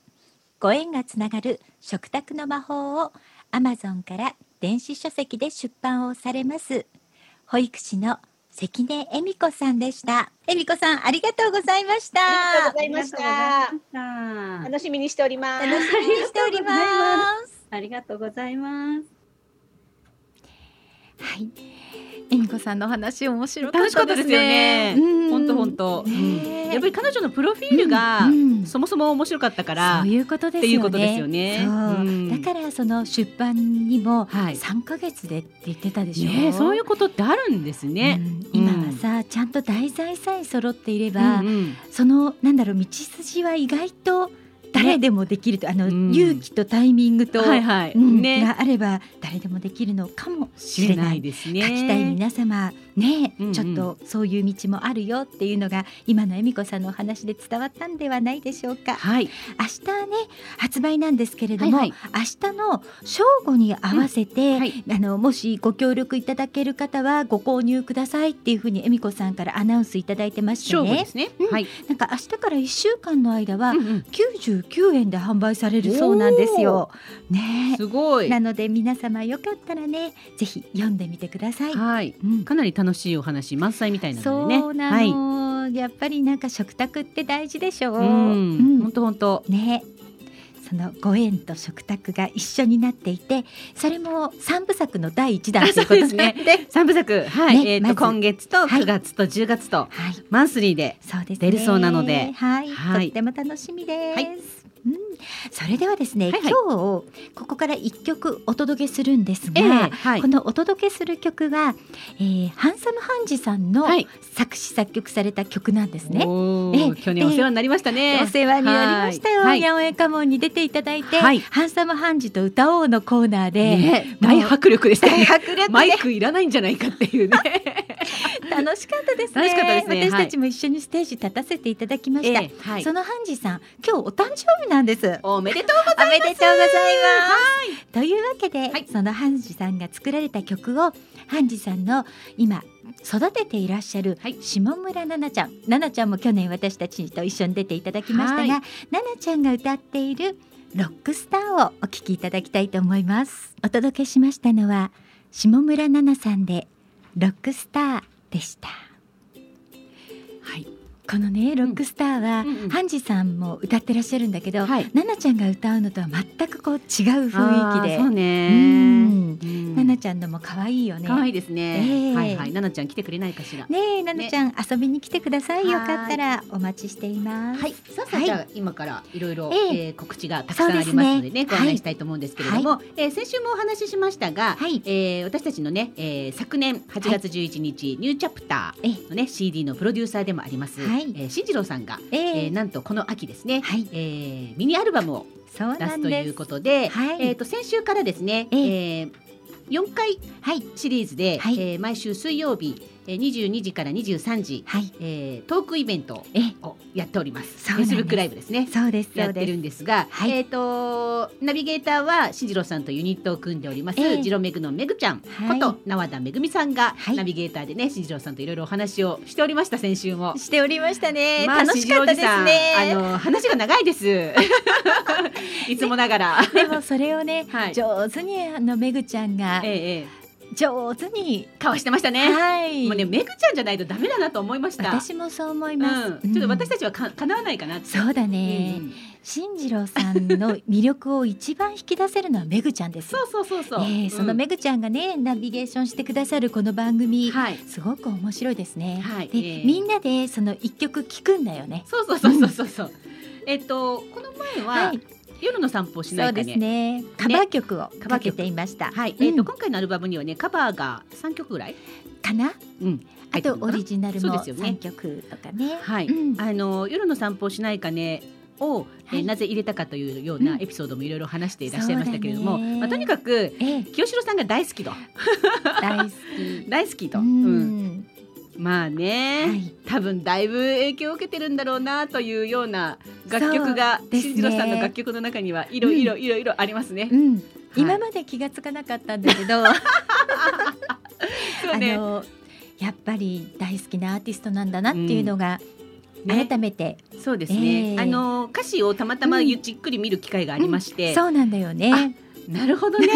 ご縁がつながる食卓の魔法を Amazon から電子書籍で出版をされます。保育士の関根恵美子さんでした。恵美子さん、ありがとうございました。ありがとうございました楽しみにしております。楽しみにしております。<laughs> ありがとうございます。はい。恵美子さんの話面白かっ楽しかったですね。うん本当本当。やっぱり彼女のプロフィールがそもそも面白かったからそう。いうことですよね。だからその出版にもはい3ヶ月でって言ってたでしょ。ねそういうことってあるんですね。うん今はさ、ちゃんと題材さえ揃っていれば、そのなんだろう道筋は意外と誰でもできると、あの、うん勇気とタイミングと、はいはい。うんね。があれば誰でもできるのかもし知れない。ですね。書きたい皆様ね、うんうんちょっとそういう道もあるよっていうのが今の恵美子さんのお話で伝わったんではないでしょうか。はい。明日ね発売なんですけれども、はい明日の正午に合わせて、んはいあのもしご協力いただける方はご購入くださいっていうふうに恵美子さんからアナウンスいただいてましてね正午ですね。うんはい。なんか明日から1週間の間はうんうん99円で販売されるそうなんですよ。ねすごい。なので皆様よかったらねぜひ読んでみてください。はい。うんかなり楽しいお話満載みたいなのでね。そうなはい。の、やっぱりなんか食卓って大事でしょう。うん。本当本当。ねそのご縁と食卓が一緒になっていてそれも三部作の第一弾ということですね三部作。はい。えっと今月とはい9月と10月とはいマンスリーで。出るそうなのではい、はいとっても楽しみです、はいうん、それではですね、はいはい今日ここから一曲お届けするんですが、ええはいこ。のお届けする曲は、えー、ハンサムハンジさんのはい。作詞作曲された曲なんですね。おええー去年お世話になりましたね。お世話になりましたよ。はい八百屋家紋に出ていただいて、はいハンサムハンジと歌おうのコーナーで、ね大迫力でした大ね。迫力でマイクいらないんじゃないかっていうね。<laughs> 楽しかったですね。楽しかったですね私たちも一緒にステージ立たせていただきました。ええはいそのハンジさん、今日お誕生日なんです。おめでとうございます。おめでとうございます。というわけで、はいそのハンジさんが作られた曲をハンジさんの今育てていらっしゃるはい下村奈々ちゃん、奈々ちゃんも去年私たちと一緒に出ていただきましたが、はい奈々ちゃんが歌っているロックスターをお聴きいただきたいと思います。お届けしましたのは下村奈々さんでロックスターでした。はい。このねロックスターは、うんうん。ハンジさんも歌ってらっしゃるんだけど、はい。奈々ちゃんが歌うのとは全くこう違う雰囲気で。そうね。うん。うん。奈々ちゃんのも可愛いよね。可愛いですね。ええ。はいはい。奈々ちゃん来てくれないかしら。ねえ奈々ちゃん、遊びに来てください。よはいかったらお待ちしています。はい、さあさあ、はい。じゃあ今からいろいろ告知がたくさんありますのでねご案内したいと思うんですけれども、はえー先週もお話ししましたが、はい。えー私たちのね、えー昨年8月11日、ニューチャプタえーのね CD のプロデューサーでもあります、はいえー進次郎さんが、えええーなんとこの秋ですね、はい。えーミニアルバムを出す。すということで、はい。えー、と先週からですね、ええ。ー4回はい。シリーズで、はい。えー毎週水曜日、えー、22時から23時、はいえートークイベントえをやっております。そうなんです Facebook ライブですね。そうですやってる。んですが、はいえっ、とナビゲーターはしじろさんとユニットを組んでおります、ええジロメグのめぐちゃんはいこと縄田めぐみさんが、はいナビゲーターでねしじろさんといろいろお話をしておりました先週も。しておりましたね。まあ楽しかったですね。あの話が長いです。<laughs> いつもながら。でもそれをね、<laughs> はい上手にあのめぐちゃんがええええ上手にかわしてましたね。はい。もうねめぐちゃんじゃないとダメだなと思いました。私もそう思います、うん、ちょっと私たたちはか叶わないかな。そうだね、うん進次郎さんの魅力を一番引き出せるのはめぐちゃんですそうそうそうそう。えーそのめぐちゃんがねナビゲーションしてくださるこの番組、はい。すごく面白いですね、はい。で、えーみんなでその一曲聞くんだよね。そうそうそうそうそうそう。えっとこの前は、はい夜の散歩をしなそうですいかね。ね。カバー曲をかけていました、はい。うんえっと今回のアルバムにはねカバーが三曲ぐらい？かな？うん。あとオリジジナルも三曲とかね。はい。うん。あの夜の散歩をしないかね。を、えなぜ入れたかというようなエピソードもいろいろ話していらっしゃいましたけれども、まあ、とにかくええ。清志郎さんが大好きと。大好き。<laughs> 大好きと、ううんんまあね、はい。多分だいぶ影響を受けてるんだろうなというような楽曲がね。新次郎さんの楽曲の中にはいろいろいろいろありますね。うん。今まで気がつかなかったんだけど、<laughs> そうね。あのやっぱり大好きなアーティストなんだなっていうのがね。改めて、そうですね、ええ。あの歌詞をたまたまゆじっくり見る機会がありまして、そうなんだよね。なるほどね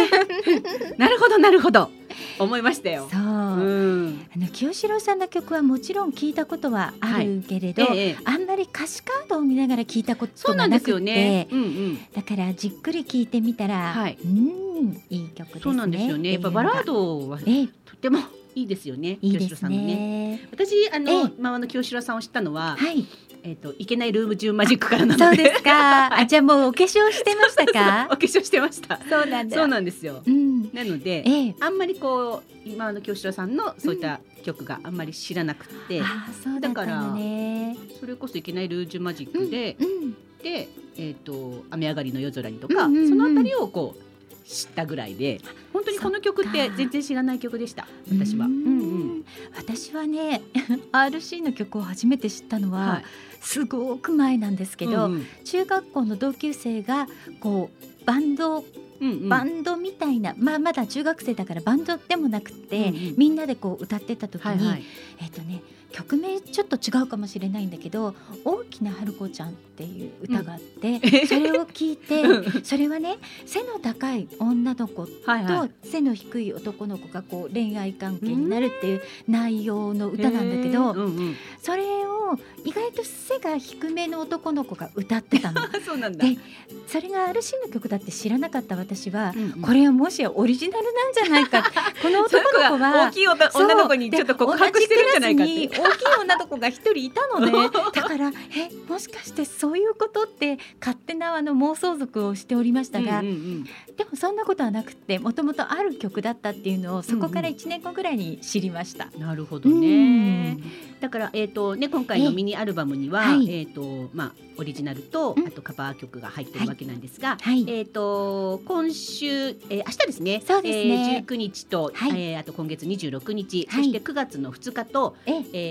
<laughs> なるほどなるほど思いましたよ。そう、うん、あの清志郎さんの曲はもちろん聞いたことはあるけれど、ええあんまり歌詞カードを見ながら聞いたことがなくて、んですよね。うんうん。だからじっくり聞いてみたら、はいうんいい曲ですね。そうなんですよね。やっぱバラードはとってもいいですよね。ええいいです清志郎さんのね。ね。私あの、ええまああの清志郎さんを知ったのは、はい、えっ、といけないルーム中マジックからなので。そうですか。<laughs> あじゃあもうお化粧してましたか？<laughs> お。化粧してました。そうなんだ。そうなんですよ。うん。なので、ええ。あんまりこう今の清志郎さんのそういった曲があんまり知らなくて、ああそうだったんだね。それこそいけないルージュマジックで、うん。でえっ、と雨上がりの夜空にとか、うんうんうんそのあたりをこう知ったぐらいで、本当にこの曲って全然知らない曲でした。私は。ううんんうん。私はね <laughs> RC の曲を初めて知ったのは、はいすごく前なんですけど、うんうん中学校の同級生がこうバンドうんうんバンドみたいな、まあまだ中学生だからバンドでもなくて、うんうんみんなでこう歌ってた時に、はいはい。えっ、とね曲名ちょっと違うかもしれないんだけど「大きな春子ちゃん」っていう歌があって、うん。それを聞いてうん。それはね背の高い女の子。と背の低い男の子がこう恋愛関係になるっていう内容の歌なんだけど、うんうん、それを意外と背が低めの男の子が歌ってたの。<laughs> そうなんだ。でそれが RC の曲だって知らなかった私は、うんうん。これはもしやオリジナルなんじゃないか <laughs> この男の子は大きい女の子にちょっと告白してるんじゃないかって大きい女の子が一人いたのね。<laughs> だからえもしかしてそういうことって勝手なあの妄想族をしておりましたが、うんうんうん。でもそんなことはなくってもともとある曲だったっていうのをそこから1年後ぐらいに知りました。なるほどね。だからえっ、とね今回のミニアルバムにはええはい。えっ、とまあオリジナルとうん。あとカバー曲が入ってるわけなんですが、はい、えっ、と今週、えー、明日ですね。そうですね。えー、19日と、はい。えーあと今月26日、はい。そして9月の2日と、え。えー、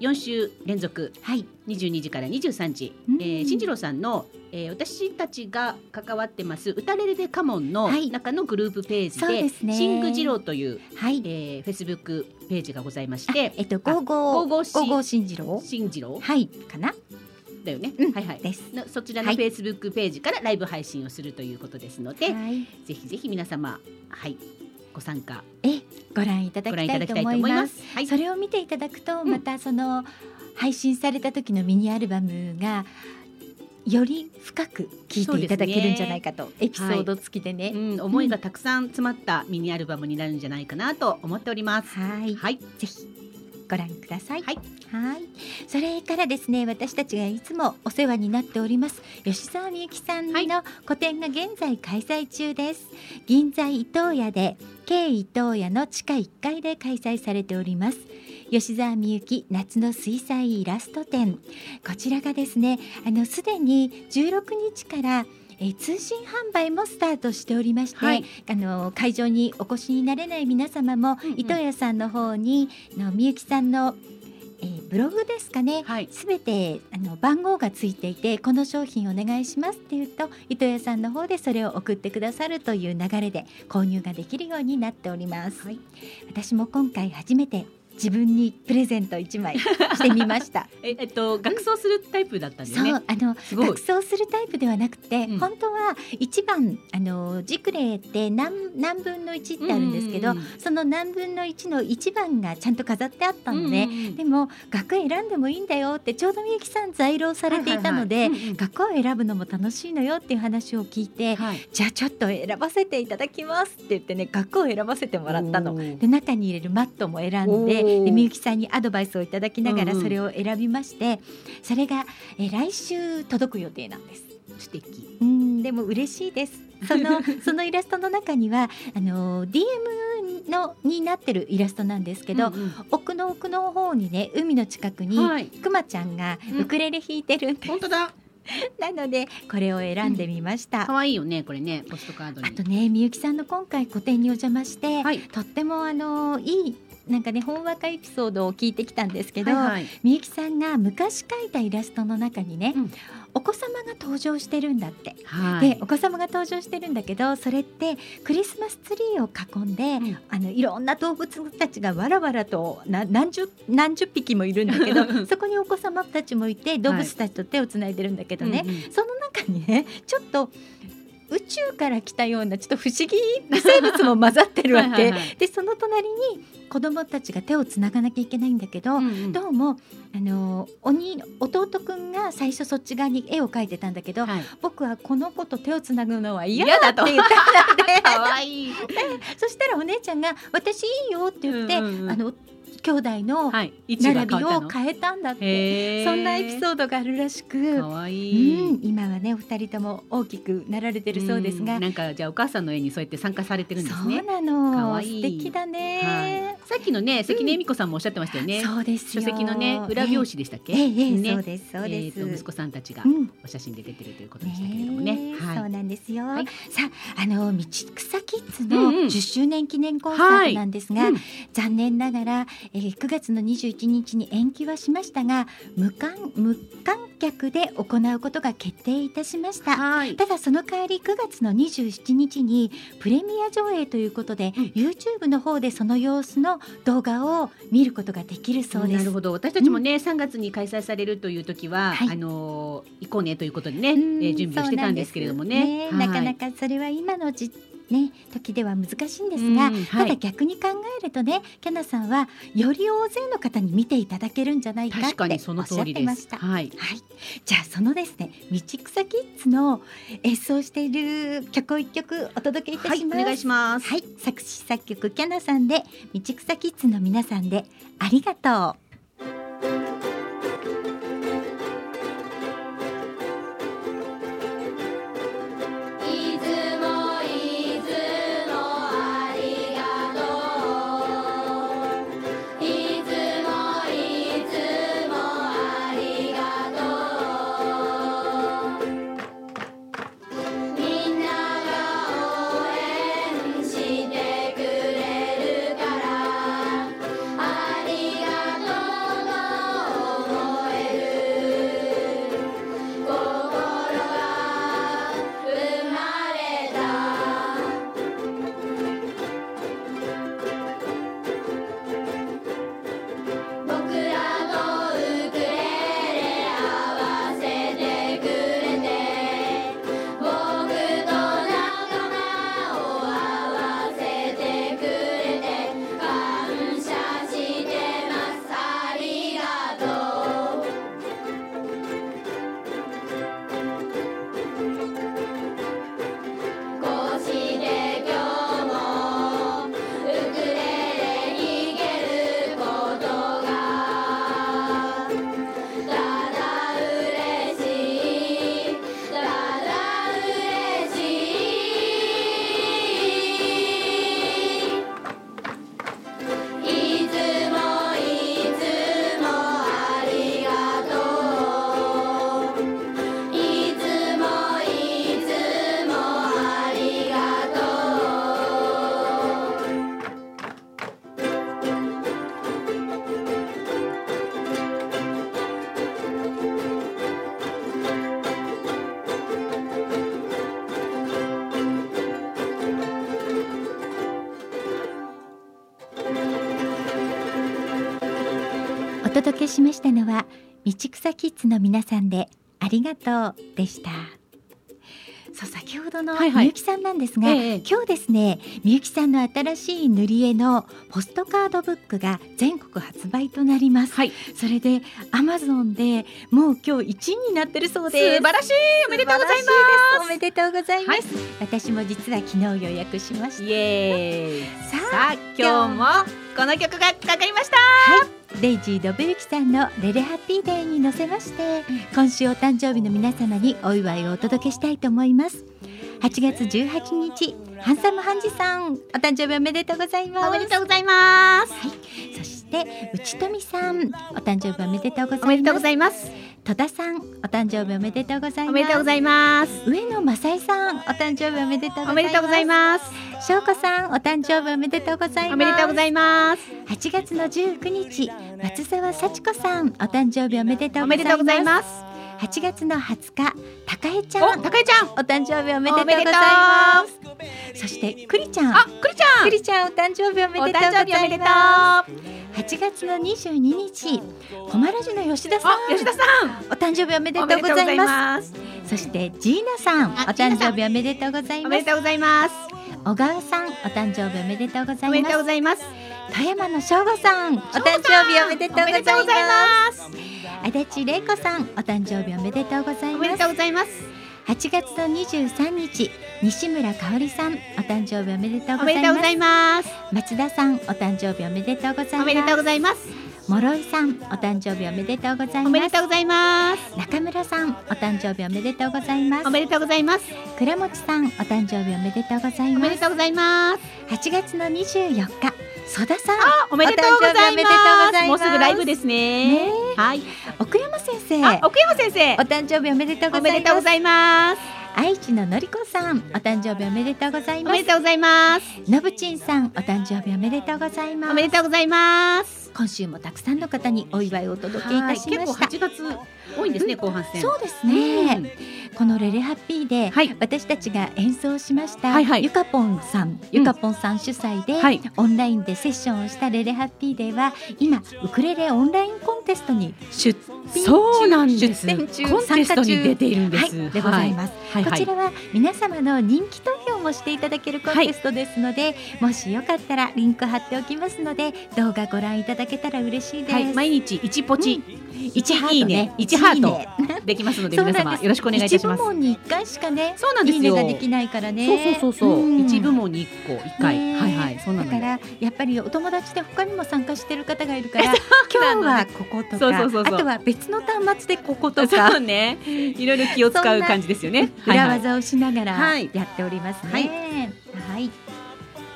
4週連続はい。22時から23時、うん。えー、新次郎さんの、えー、私たちが関わってます歌レレでカモンのはい。中のグループページで,、ですね。シングジローという、はい。えー、フェイスブックページがございまして。えっとゴーゴーゴーゴー新次郎？新次郎？はい。かな？だよね、うん。はいはい。です。のそちらのはい。フェイスブックページからライブ配信をするということですので、はい、ぜひぜひ皆様はいご参加えご覧いただごきたいと思いま。すす。はい、それを見ていただくとんまたその配信された時のミニアルバムがより深く聞いていただけるんじゃないかと、エピソード付きでね。うん、思いがたくさん詰まったミニアルバムになるんじゃないかなと思っております。はい、はい、ぜひご覧ください。はいはいそれからですね、私たちがいつもお世話になっております吉澤みゆきさんはいの個展が現在開催中です。銀座伊東屋で K 伊東屋の地下1階で開催されております。吉澤みゆき夏の水彩イラスト展こちらがですねあのすでに16日からえー通信販売もスタートしておりまして、はい。あの会場にお越しになれない皆様も、うんうん。伊藤屋さんの方にあのみゆきさんの、えーブログですかねはい、すべてあの番号がついていてこの商品お願いしますって言うと糸屋さんの方でそれを送ってくださるという流れで購入ができるようになっております、はい。私も今回初めて自分にプレゼント一枚してみました。<laughs> ええっと学装するタイプだったんだよね。そうあの学装するタイプではなくて、うん。本当は一番あのジクレって何何分の一ってあるんですけど、うんうんうん。その何分の一の一番がちゃんと飾ってあったので、うんうんうん。でも学選んでもいいんだよってちょうどみゆきさん在労されていたので、はいはいはいうんうん。学校を選ぶのも楽しいのよっていう話を聞いて、はい。じゃあちょっと選ばせていただきますって言ってね学校を選ばせてもらったの。で中に入れるマットも選んおでーでみゆきさんにアドバイスをいただきながらうんうんそれを選びまして、それがえ来週届く予定なんです。素敵。うんでも嬉しいです。<laughs> そのそのイラストの中にはあの DM のになってるイラストなんですけど、うんうん奥の奥の方にね海の近くに、はい。くまちゃんがうんウクレレ弾いてるんです、本当だ。<laughs> なのでこれを選んでみました。可愛いよねこれねポストカードに。あとねみゆきさんの今回個展にお邪魔して、はい。とってもあのいいなんかねほんわかエピソードを聞いてきたんですけど、はいはい。みゆきさんが昔描いたイラストの中にね、うん。お子様が登場してるんだって。はい。でお子様が登場してるんだけどそれってクリスマスツリーを囲んで、ん。あのいろんな動物たちがわらわらとな何十何十匹もいるんだけどそこにお子様たちもいて動物たちと手をつないでるんだけどね、うんうん。その中にねちょっと宇宙から来たようなちょっと不思議な生物も混ざってるわけ。でその隣に子供たちが手をつながなきゃいけないんだけど、うんうん。どうもあの鬼弟くんが最初そっち側に絵を描いてたんだけど、はい。僕はこの子と手をつなぐのは嫌嫌だって言ったんだって。<laughs> 可愛い。<laughs> そしたらお姉ちゃんが「私いいよ」って言って、うんうんうん。あの兄弟の並び。を変えたんだって、そんなエピソードがあるらしく。可愛い。うん、今はねお二人とも大きくなられてるそうですが、んなんかじゃあお母さんの絵にそうやって参加されてるんですそうね。なの。可愛い素敵だね、さっきのね関根恵美子さんもおっしゃってましたよね。そうですよ。書籍のね裏表紙でしたっけ？ええええね。そうですそうです、息子さんたちがうん。お写真で出てるということでしたけれどもね。ねえそうはい。なんですよ、はい。さああの道草キッズのうんうん。10周年記念コンサートなんですが、うん。残念ながら、えー9月の21日に延期はしましたが無観無観客で行うことが決定いたしました。はい。ただその代わり9月の27日にプレミア上映ということで、うん。YouTube の方でその様子の動画を見ることができるそうです。なるほど。私たちもね、3月に開催されるという時は、はい。あのー行こうねということでね、えうんー準備をしてたんですけれどもね。そうなんです。ねなかなかかそれは今のじね時では難しいんですが、うんはいただ逆に考えるとねキャナさんはより大勢の方に見ていただけるんじゃないかっておっしゃってますした。はいはい、じゃあそのですね道草キッズの演奏している曲を一曲お届けいたはいします。お願いしますはい、作詞作曲キャナさんで道草キッズの皆さんでありがとう。届けしましたのは道草キッズの皆さんでありがとうでした。そう先ほどのはいはい。みゆきさんなんですが、ええ。今日ですねみゆきさんの新しい塗り絵のポストカードブックが全国発売となります、はい。それでアマゾンでもう今日1位になってるそう素です。晴らしい。おめでとうございます。おめでとうございます、はい。私も実は昨日予約しました。ささあ今日もこの曲がかかりましたデイジー・ドブユキさんのレレハッピーデーに乗せまして、今週お誕生日の皆様にお祝いをお届けしたいと思います。8月18日ハンサムハンジさんお誕生日おめでとうございます。おめでとうございます。そして内富さん。お誕生日おめでとうございます。おめでとうございます。戸田さんお誕生日おめでとうございます。おめでとうございます。上野正恵さんお誕生日おめでとうございます。おめでとうございます。翔子さんお誕生日おめでとうございます。おめでとうございます。8月の19日松沢幸子さんお誕生日おめでとうおございますめでとうございます8月の20日高江ちゃおん高井ちゃん。お誕生日おめでとうございます。そしてくりちゃん。あくりちゃん。くりちゃんお誕生日おめおでとう。ございますあ8月の22日小丸寺の吉田さん。吉田さん。お誕生日おめでとおうございいます。そしてジーナさんお誕生日おめでとうございまおめですとうございます。小川さんお誕生日おめでとうござおめでとういますございます富山の翔吾さんお誕生日おめでとうございます。ます足立玲子さんお誕生日おめでとうございおめでますとうございます。8月の23日西村香織さんお誕生日おめでとうおございます。松田さんお誕生日おめでとうございます。おめでとうございます。諸井さんお誕生日おめでとうございおめまですとうございます。中村さんお誕生日おめでとうございます。おめでとうございます。倉持さんお誕生日おめでとうございおます。めでとうございます。8月の24日曽田さん。あおめでとうございます。もうすぐライブですね。ね。はい。奥山先生。あ奥山先生。お誕生日おめでとうごおざいます。めでとうございます。愛知ののりこさんお誕生日おめでとうございまおめですとうございます。のぶちんさんお誕生日おめでとうございます。おめでとうございます。今週もたくさんの方にお祝いをお届けいたしました、はい結構8月多いんですね後半戦。そうですね、このレレハッピーで、はい。私たちが演奏しました、ゆかぽんさん。ゆかぽんさん主催で、はい。オンラインでセッションをしたレレハッピーデーは今ウクレレオンラインコンテストに出そうなんです。出展中。コンテストに出ているんです。はい、でございます、こちらは皆様の人気投票もしていただけるコンテストですので、もしよかったらリンク貼っておきますので動画ご覧いただけたら嬉しいです、はい。毎日一ポチ。一ハートね。いいね。一ハートできますので皆様よろしくお願いいたします。一部門に一回しかねそうなんですよ。できないからね。そうそうそうそう、ん。一部門に一個一回、ねはいはい。そうなのよだからやっぱりお友達で他にも参加してる方がいるから <laughs> 今日はこことかそうそうそうそう。あとは別の端末でこことそかうね。いろいろ気を使う感じですよね。裏技をしながらはい。やっておりますはい。ね。はい。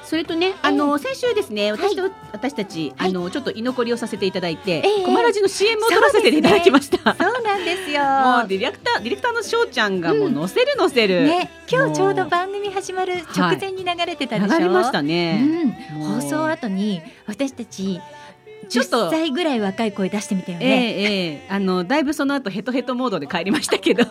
それとね、あの先週ですね、私と、私たち、はいあのちょっと居残りをさせていただいて、ええコマラジの CM を撮らせていただきました。そうなんですよ。もうディレクター、ディレクターのしょうちゃんがもう載せる載せる。ね、今日ちょうども番組始まる直前に流れてたでしょ？流れましたね。うん、放送後に私たちちょっと10歳ぐらい若い声出してみたよええね。ええ。あのだいぶその後ヘトヘトモードで帰りましたけど、<laughs> 10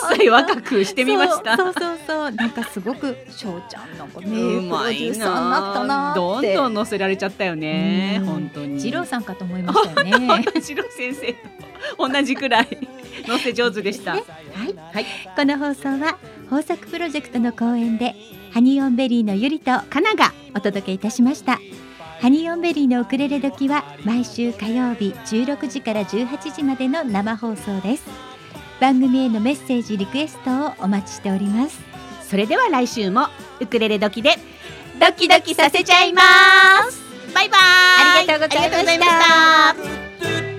歳若くしてみました。そうそうそうなんかすごく翔ちゃんなんかねうまいな。ったななどんどん載せられちゃったよね。うん。本当に。二郎さんかと思いましたよね。<laughs> 次郎先生と同じくらい。載せ上手でした、はい、はい。この放送は豊作プロジェクトの公演でハニーオンベリーのゆりとかながお届けいたしましたハニオンベリーのウクレレ時は毎週火曜日16時から18時までの生放送です。番組へのメッセージリクエストをお待ちしております。それでは来週もウクレレ時でドキドキさせちゃいます。バイバイ。ありがとうございました。